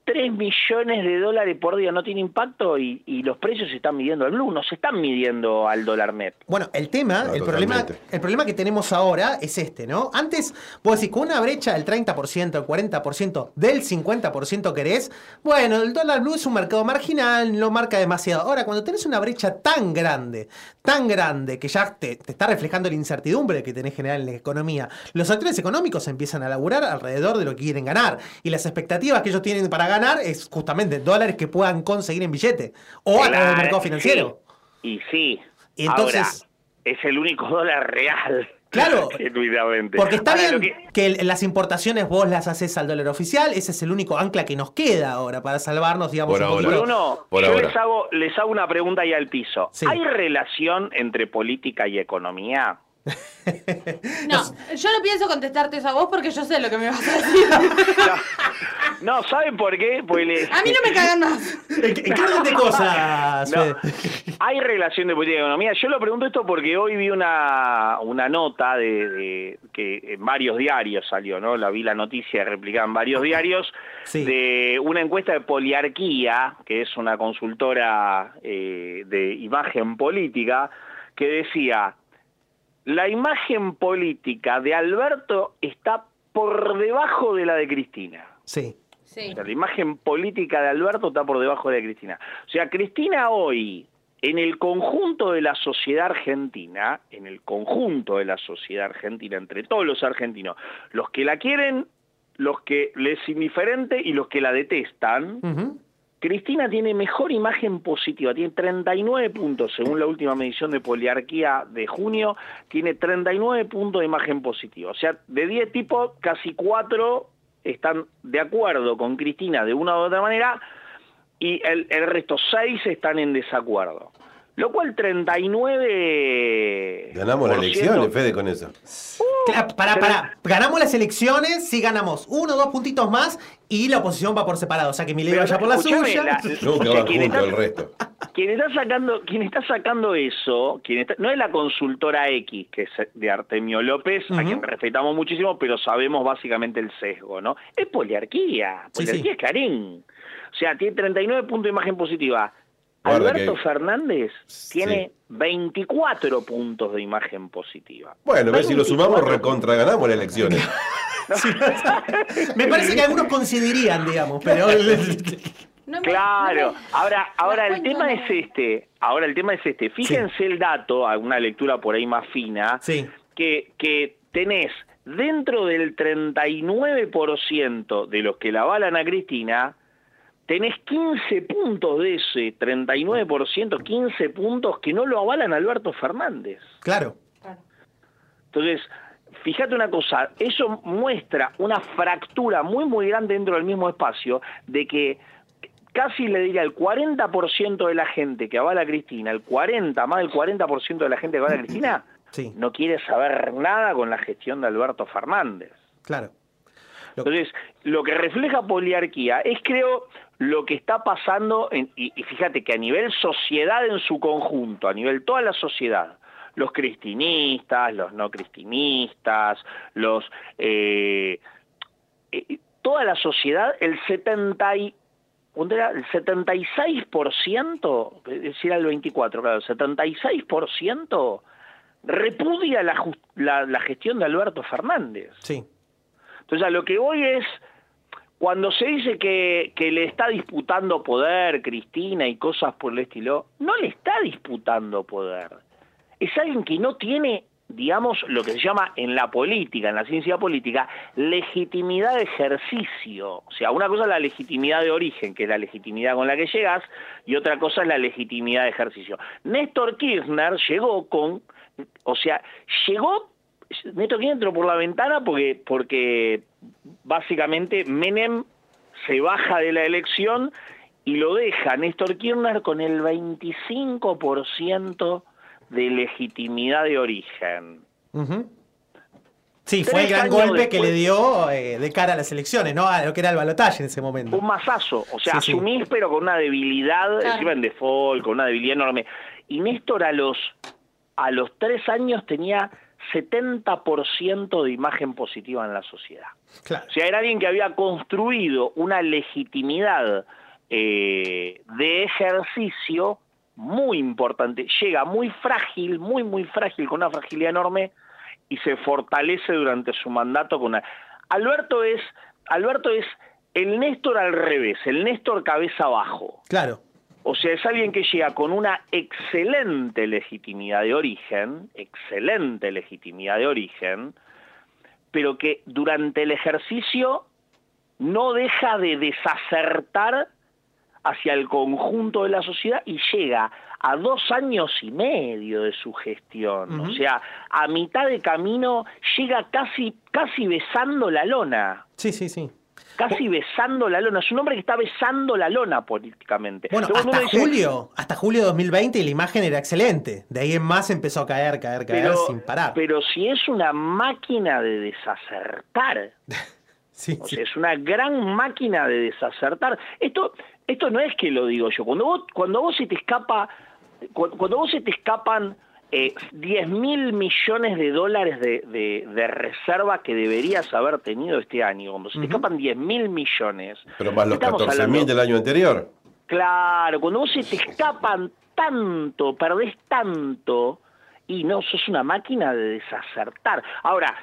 3 millones de dólares por día no tiene impacto y, y los precios se están midiendo al blue, no se están midiendo al dólar net. Bueno, el tema, No, el, problema el problema que tenemos ahora es este, ¿no? Antes, vos decís, con una brecha del 30%, del 40%, del 50% querés, bueno, el dólar blue es un mercado marginal, no marca demasiado. Ahora, cuando tenés una brecha tan grande, tan grande, que ya te, te está reflejando la incertidumbre que tenés general en la economía, los actores económicos empiezan a laburar alrededor de lo que quieren ganar. Y las expectativas que ellos tienen para ganar es justamente dólares que puedan conseguir en billete o a través del Claro, mercado sí. financiero. Y sí. Y entonces- Ahora, es el único dólar real. Claro. <laughs> Porque está Ahora, bien que- las importaciones vos las haces al dólar oficial, ese es el único ancla que nos queda ahora para salvarnos, digamos, Por un ahora. Bruno, Por yo ahora. les hago, les hago una pregunta ahí al piso. ¿Hay relación entre política y economía? <laughs> No, yo no pienso contestarte eso a vos porque yo sé lo que me vas a decir. <laughs> No, ¿saben por qué? Porque le- A mí no me cagan más. ¿En qué orden de cosas, No, Fede? hay relación de política y economía. Yo lo pregunto esto porque hoy vi una, una nota de, de- que en varios diarios salió, ¿no? La vi la noticia replicada en varios diarios de una encuesta de Poliarquía, que es una consultora eh, de imagen política, que decía la imagen política de Alberto está por debajo de la de Cristina. Sí. O sea, la imagen política de Alberto está por debajo de la de Cristina. O sea, Cristina hoy, en el conjunto de la sociedad argentina, en el conjunto de la sociedad argentina, entre todos los argentinos, los que la quieren, los que les es indiferente y los que la detestan, Cristina tiene mejor imagen positiva, tiene 39 puntos, según la última medición de poliarquía de junio, tiene 39 puntos de imagen positiva. O sea, de 10 tipos, casi 4 están de acuerdo con Cristina de una u otra manera y el, resto 6 están en desacuerdo. Lo cual 39... Ganamos las elecciones, Fede, con eso. Claro, pará, pará. Ganamos las elecciones, sí ganamos uno o dos puntitos más y la oposición va por separado. O sea que mi ley Pero vaya por la suya. la- Nunca o sea, van quien está- el resto. quien está sacando quien está sacando eso quien está- no es la consultora X que es de Artemio López a quien respetamos muchísimo pero sabemos básicamente el sesgo no es poliarquía poliarquía sí. es Clarín o sea tiene 39 puntos de imagen positiva Alberto que- Fernández tiene 24 puntos de imagen positiva. Bueno, ves, si lo sumamos, 24 recontra ganamos las elecciones. <laughs> Me parece que algunos coincidirían, digamos, pero. <laughs> Claro, ahora, ahora el tema es este, ahora el tema es este, fíjense el dato, alguna lectura por ahí más fina, que, que tenés dentro del 39% de los que la avalan a Cristina, tenés 15 puntos de ese 39%, 15 puntos que no lo avalan Alberto Fernández. Claro. Entonces, fíjate una cosa, eso muestra una fractura muy, muy grande dentro del mismo espacio de que casi le diría el 40% de la gente que avala a Cristina, el 40, más del 40% de la gente que avala a Cristina, <clears throat> no quiere saber nada con la gestión de Alberto Fernández. Claro. Entonces, lo que refleja poliarquía es, creo, lo que está pasando, en- y, y fíjate que a nivel sociedad en su conjunto, a nivel toda la sociedad, los cristinistas, los no cristinistas, los eh, eh, toda la sociedad, el 70 y, ¿cuánto era? el 76%, es decir, el 24, claro, el 76% repudia la, la, la gestión de Alberto Fernández. Sí. Entonces, a lo que voy es, cuando se dice que, le está disputando poder Cristina y cosas por el estilo, no le está disputando poder. Es alguien que no tiene, digamos, lo que se llama en la política, en la ciencia política, legitimidad de ejercicio. O sea, una cosa es la legitimidad de origen, que es la legitimidad con la que llegas, y otra cosa es la legitimidad de ejercicio. Néstor Kirchner llegó con, o sea, llegó Néstor Kirchner entró por la ventana porque, porque básicamente Menem se baja de la elección y lo deja Néstor Kirchner con el 25% de legitimidad de origen. Sí, fue el gran golpe que le dio eh, de cara a las elecciones, ¿no? A lo que era el balotaje en ese momento. Un mazazo, o sea, Sí, sí. asumís pero con una debilidad, Claro. encima en default, con una debilidad enorme. Y Néstor a los, a los tres años tenía 70% de imagen positiva en la sociedad. Claro. O sea, era alguien que había construido una legitimidad eh, de ejercicio muy importante. Llega muy frágil, muy, muy frágil, con una fragilidad enorme, y se fortalece durante su mandato con una... Alberto es, Alberto es el Néstor al revés, el Néstor cabeza abajo. Claro. O sea, es alguien que llega con una excelente legitimidad de origen, excelente legitimidad de origen, pero que durante el ejercicio no deja de desacertar hacia el conjunto de la sociedad y llega a dos años y medio de su gestión. O sea, a mitad de camino llega casi, casi besando la lona. Sí, sí, sí. Casi besando la lona. Es un hombre que está besando la lona políticamente. Bueno, Entonces, hasta dice, julio, hasta julio de 2020 la imagen era excelente. De ahí en más empezó a caer, caer, caer pero, sin parar. pero si es una máquina de desacertar. <laughs> o sea, es una gran máquina de desacertar. Esto, esto no es que lo digo yo. Cuando vos, cuando vos se te escapa, cu- cuando vos se te escapan eh, 10 mil millones de dólares de, de- de reserva que deberías haber tenido este año, cuando se te escapan 10 mil millones. Pero más los estamos 14.000 hablando- del año anterior. Claro, cuando vos se te escapan tanto, perdés tanto, y no, sos una máquina de desacertar. Ahora,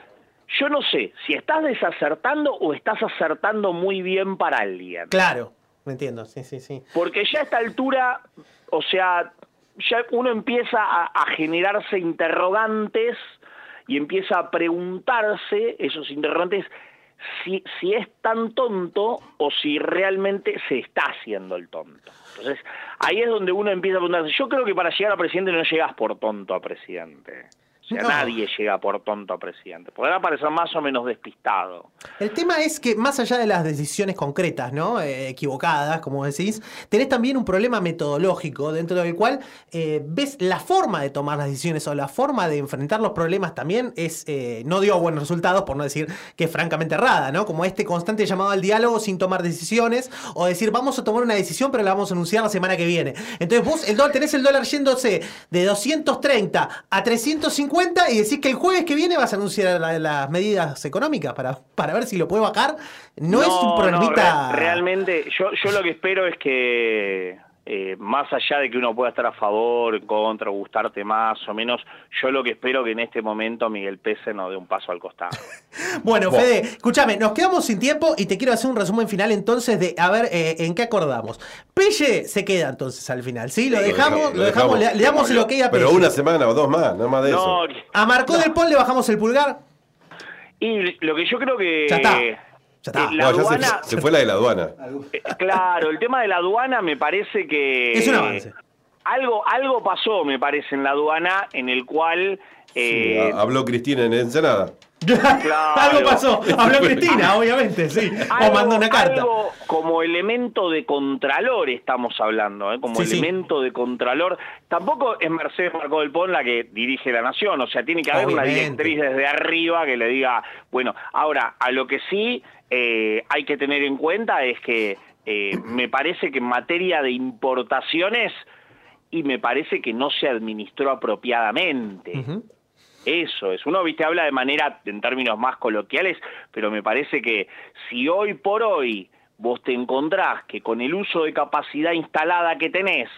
yo no sé si estás desacertando o estás acertando muy bien para alguien. Claro, me entiendo, sí, sí, sí. Porque ya a esta altura, o sea, ya uno empieza a, generarse interrogantes y empieza a preguntarse esos interrogantes si, si es tan tonto o si realmente se está haciendo el tonto. Entonces, ahí es donde uno empieza a preguntarse. Yo creo que para llegar a presidente no llegas por tonto a presidente. O sea, No. nadie llega por tonto a presidente. Podrá parecer más o menos despistado. El tema es que más allá de las decisiones concretas, ¿no? Eh, equivocadas, como decís, tenés también un problema metodológico dentro del cual eh, ves la forma de tomar las decisiones o la forma de enfrentar los problemas también es eh, no dio buenos resultados, por no decir que es francamente errada, ¿no? Como este constante llamado al diálogo sin tomar decisiones o decir vamos a tomar una decisión pero la vamos a anunciar la semana que viene. Entonces vos el dólar, tenés el dólar yéndose de 230 a 350 y decís que el jueves que viene vas a anunciar la- las medidas económicas para, para ver si lo puede bajar. No, es un problemita... re- realmente, yo, yo lo que espero es que, eh, más allá de que uno pueda estar a favor, en contra, gustarte más o menos, yo lo que espero que en este momento Miguel Pese nos dé un paso al costado. <laughs> Bueno. Fede, escúchame, nos quedamos sin tiempo y te quiero hacer un resumen final entonces de a ver eh, en qué acordamos. Pelle se queda entonces al final, ¿sí? Lo Sí, dejamos, lo dejamos, le, le damos el ok a Pero Pelle. una semana o dos más, no más de eso. A Marcó del Pol le bajamos el pulgar. Y lo que yo creo que... Ya está. Eh, está. La No, ya se- aduana, se, fue la de la aduana. eh, claro, el tema de la aduana me parece que... Es un avance. Algo, algo pasó, me parece, en la aduana en el cual... eh, Ha- Habló Cristina en Ensenada. <laughs> claro. Algo pasó. <laughs> Habló Cristina, obviamente, sí. O mandó una carta. algo como elemento de contralor estamos hablando, ¿eh? como Sí, sí. elemento de contralor. Tampoco es Mercedes Marcó del Pon la que dirige la nación, o sea, tiene que haber una directriz desde arriba que le diga, bueno, ahora, a lo que sí eh, hay que tener en cuenta es que eh, me parece que en materia de importaciones, y me parece que no se administró apropiadamente. Eso es. Uno, viste, habla de manera, en términos más coloquiales, pero me parece que si hoy por hoy vos te encontrás que con el uso de capacidad instalada que tenés,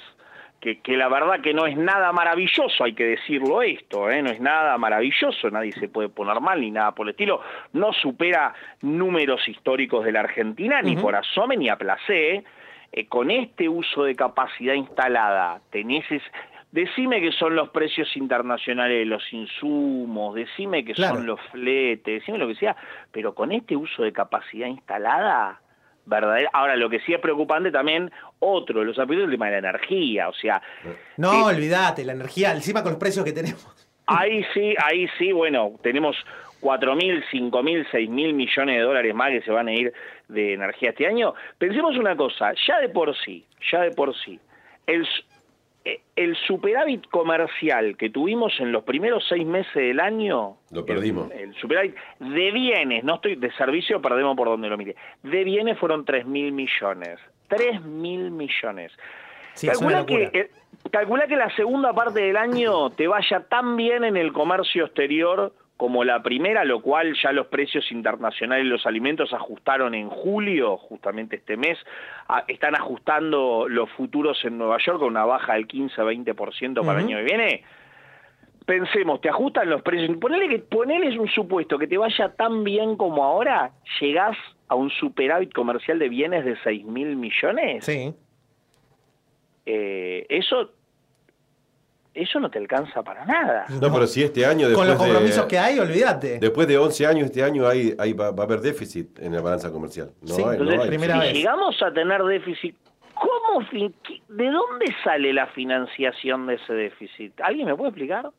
que, que la verdad que no es nada maravilloso, hay que decirlo esto, ¿eh? no es nada maravilloso, nadie se puede poner mal ni nada por el estilo, no supera números históricos de la Argentina, ni por asome ni a placé, eh, con este uso de capacidad instalada, tenés es- decime que son los precios internacionales de los insumos, decime que Claro. son los fletes, decime lo que sea, pero con este uso de capacidad instalada, verdadera, ahora lo que sí es preocupante también, otro de los aspectos, el tema de la energía, o sea, No, olvídate, la energía, encima con los precios que tenemos. Ahí sí, ahí sí, bueno, tenemos 4.000, 5.000, 6.000 millones de dólares más que se van a ir de energía este año. Pensemos una cosa, ya de por sí, ya de por sí, el, eh, el superávit comercial que tuvimos en los primeros seis meses del año, Lo perdimos. el superávit de bienes, no estoy de servicio, perdemos por donde lo mire, de bienes fueron 3.000 millones, 3.000 millones. Sí, calcula, que, eh, calcula que la segunda parte del año te vaya tan bien en el comercio exterior como la primera, lo cual ya los precios internacionales de los alimentos ajustaron en julio, justamente este mes, a- están ajustando los futuros en Nueva York con una baja del 15-20% para el Ujú. año que viene. Pensemos, te ajustan los precios. Ponele, que, ponele un supuesto que te vaya tan bien como ahora, llegás a un superávit comercial de bienes de 6 mil millones. Sí. Eh, eso, eso no te alcanza para nada. No, pero si este año Con los compromisos de, que hay, olvídate. Después de 11 años, este año hay, hay- va, va a haber déficit en la balanza comercial. No Sí, hay, no Entonces, hay. si llegamos a tener déficit, ¿cómo, ¿de dónde sale la financiación de ese déficit? ¿Alguien me puede explicar?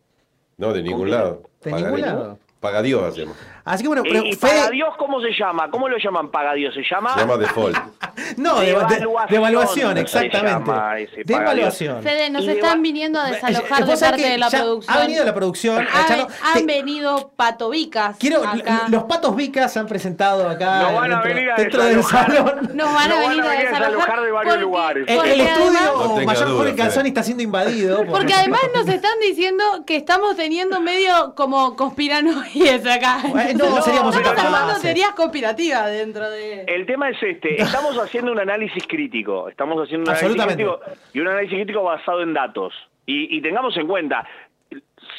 No, de ningún lado. ¿De ningún lado? Paga Dios hacemos. Así que bueno, Eh, pero ¿Y Fede- paga Dios cómo se llama? ¿Cómo lo llaman paga Dios? ¿Se llama? Se llama default. <laughs> No, de, de- Devaluación devaluación, exactamente. Devaluación. Fede, nos Y están viniendo a Eh, desalojar vos de parte de la producción. Ha venido la producción. a Han, venido patovicas Quiero, acá. los patos vicas se han presentado acá Nos van a dentro, venir a dentro del desalojar. salón. <laughs> Nos van a venir a desalojar de varios lugares. El, Porque el estudio mayor Jorge. Calzoni está siendo invadido. por- Porque además nos están diciendo que estamos teniendo medio como conspiranoides acá. Bueno, no, seríamos estamos armando teorías conspirativas dentro de... El tema es este, estamos haciendo un análisis crítico, estamos haciendo un análisis crítico y un análisis crítico basado en datos. Y, y tengamos en cuenta,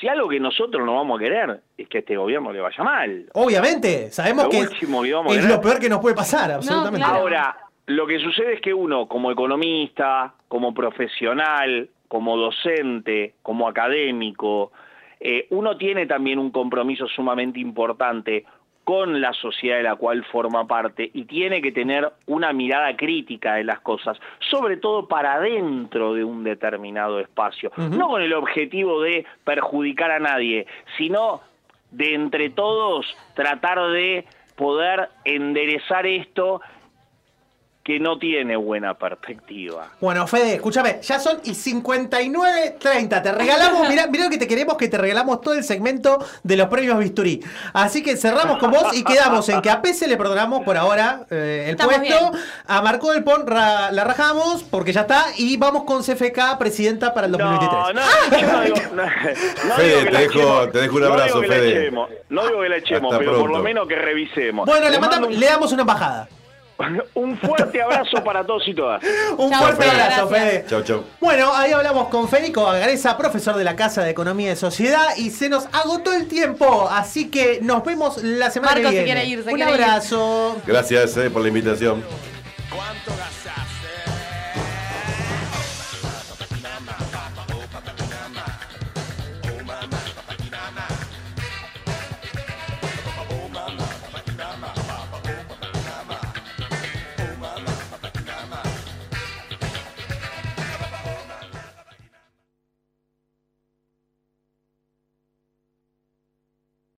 si algo que nosotros no vamos a querer es que a este gobierno le vaya mal. Obviamente, sabemos Lo que último que vamos a es querer. lo peor que nos puede pasar, absolutamente. claro. Ahora, lo que sucede es que uno, como economista, como profesional, como docente, como académico, eh, uno tiene también un compromiso sumamente importante con la sociedad de la cual forma parte y tiene que tener una mirada crítica de las cosas, sobre todo para dentro de un determinado espacio, no con el objetivo de perjudicar a nadie, sino de entre todos tratar de poder enderezar esto que no tiene buena perspectiva. Bueno, Fede, escúchame, ya son y 59.30. Te regalamos, mirá, mirá lo que te queremos, que te regalamos todo el segmento de los premios Bisturí. Así que cerramos con vos y quedamos en que a Pese le perdonamos por ahora eh, el Estamos puesto. bien. A Marco del Pon ra- la rajamos porque ya está. Y vamos con CFK, presidenta para el 2023. No, no, no digo, no, no <laughs> Fede, digo que te dejo- echemos, te dejo un no abrazo, digo que la Fede. echemos, no digo que la echemos, Hasta pero por pronto. lo menos que revisemos. Bueno, le, mando le damos una embajada. <laughs> un, fuerte abrazo para todos y todas. Un Chau, fuerte Fede, abrazo, gracias. Fede. Chau, chau. Bueno, ahí hablamos con Federico Agareza, profesor de la Casa de Economía y Sociedad, y se nos agotó el tiempo, así que nos vemos la semana Marco que se viene. quiere ir, se Un quiere ir. abrazo. Gracias eh, por la invitación.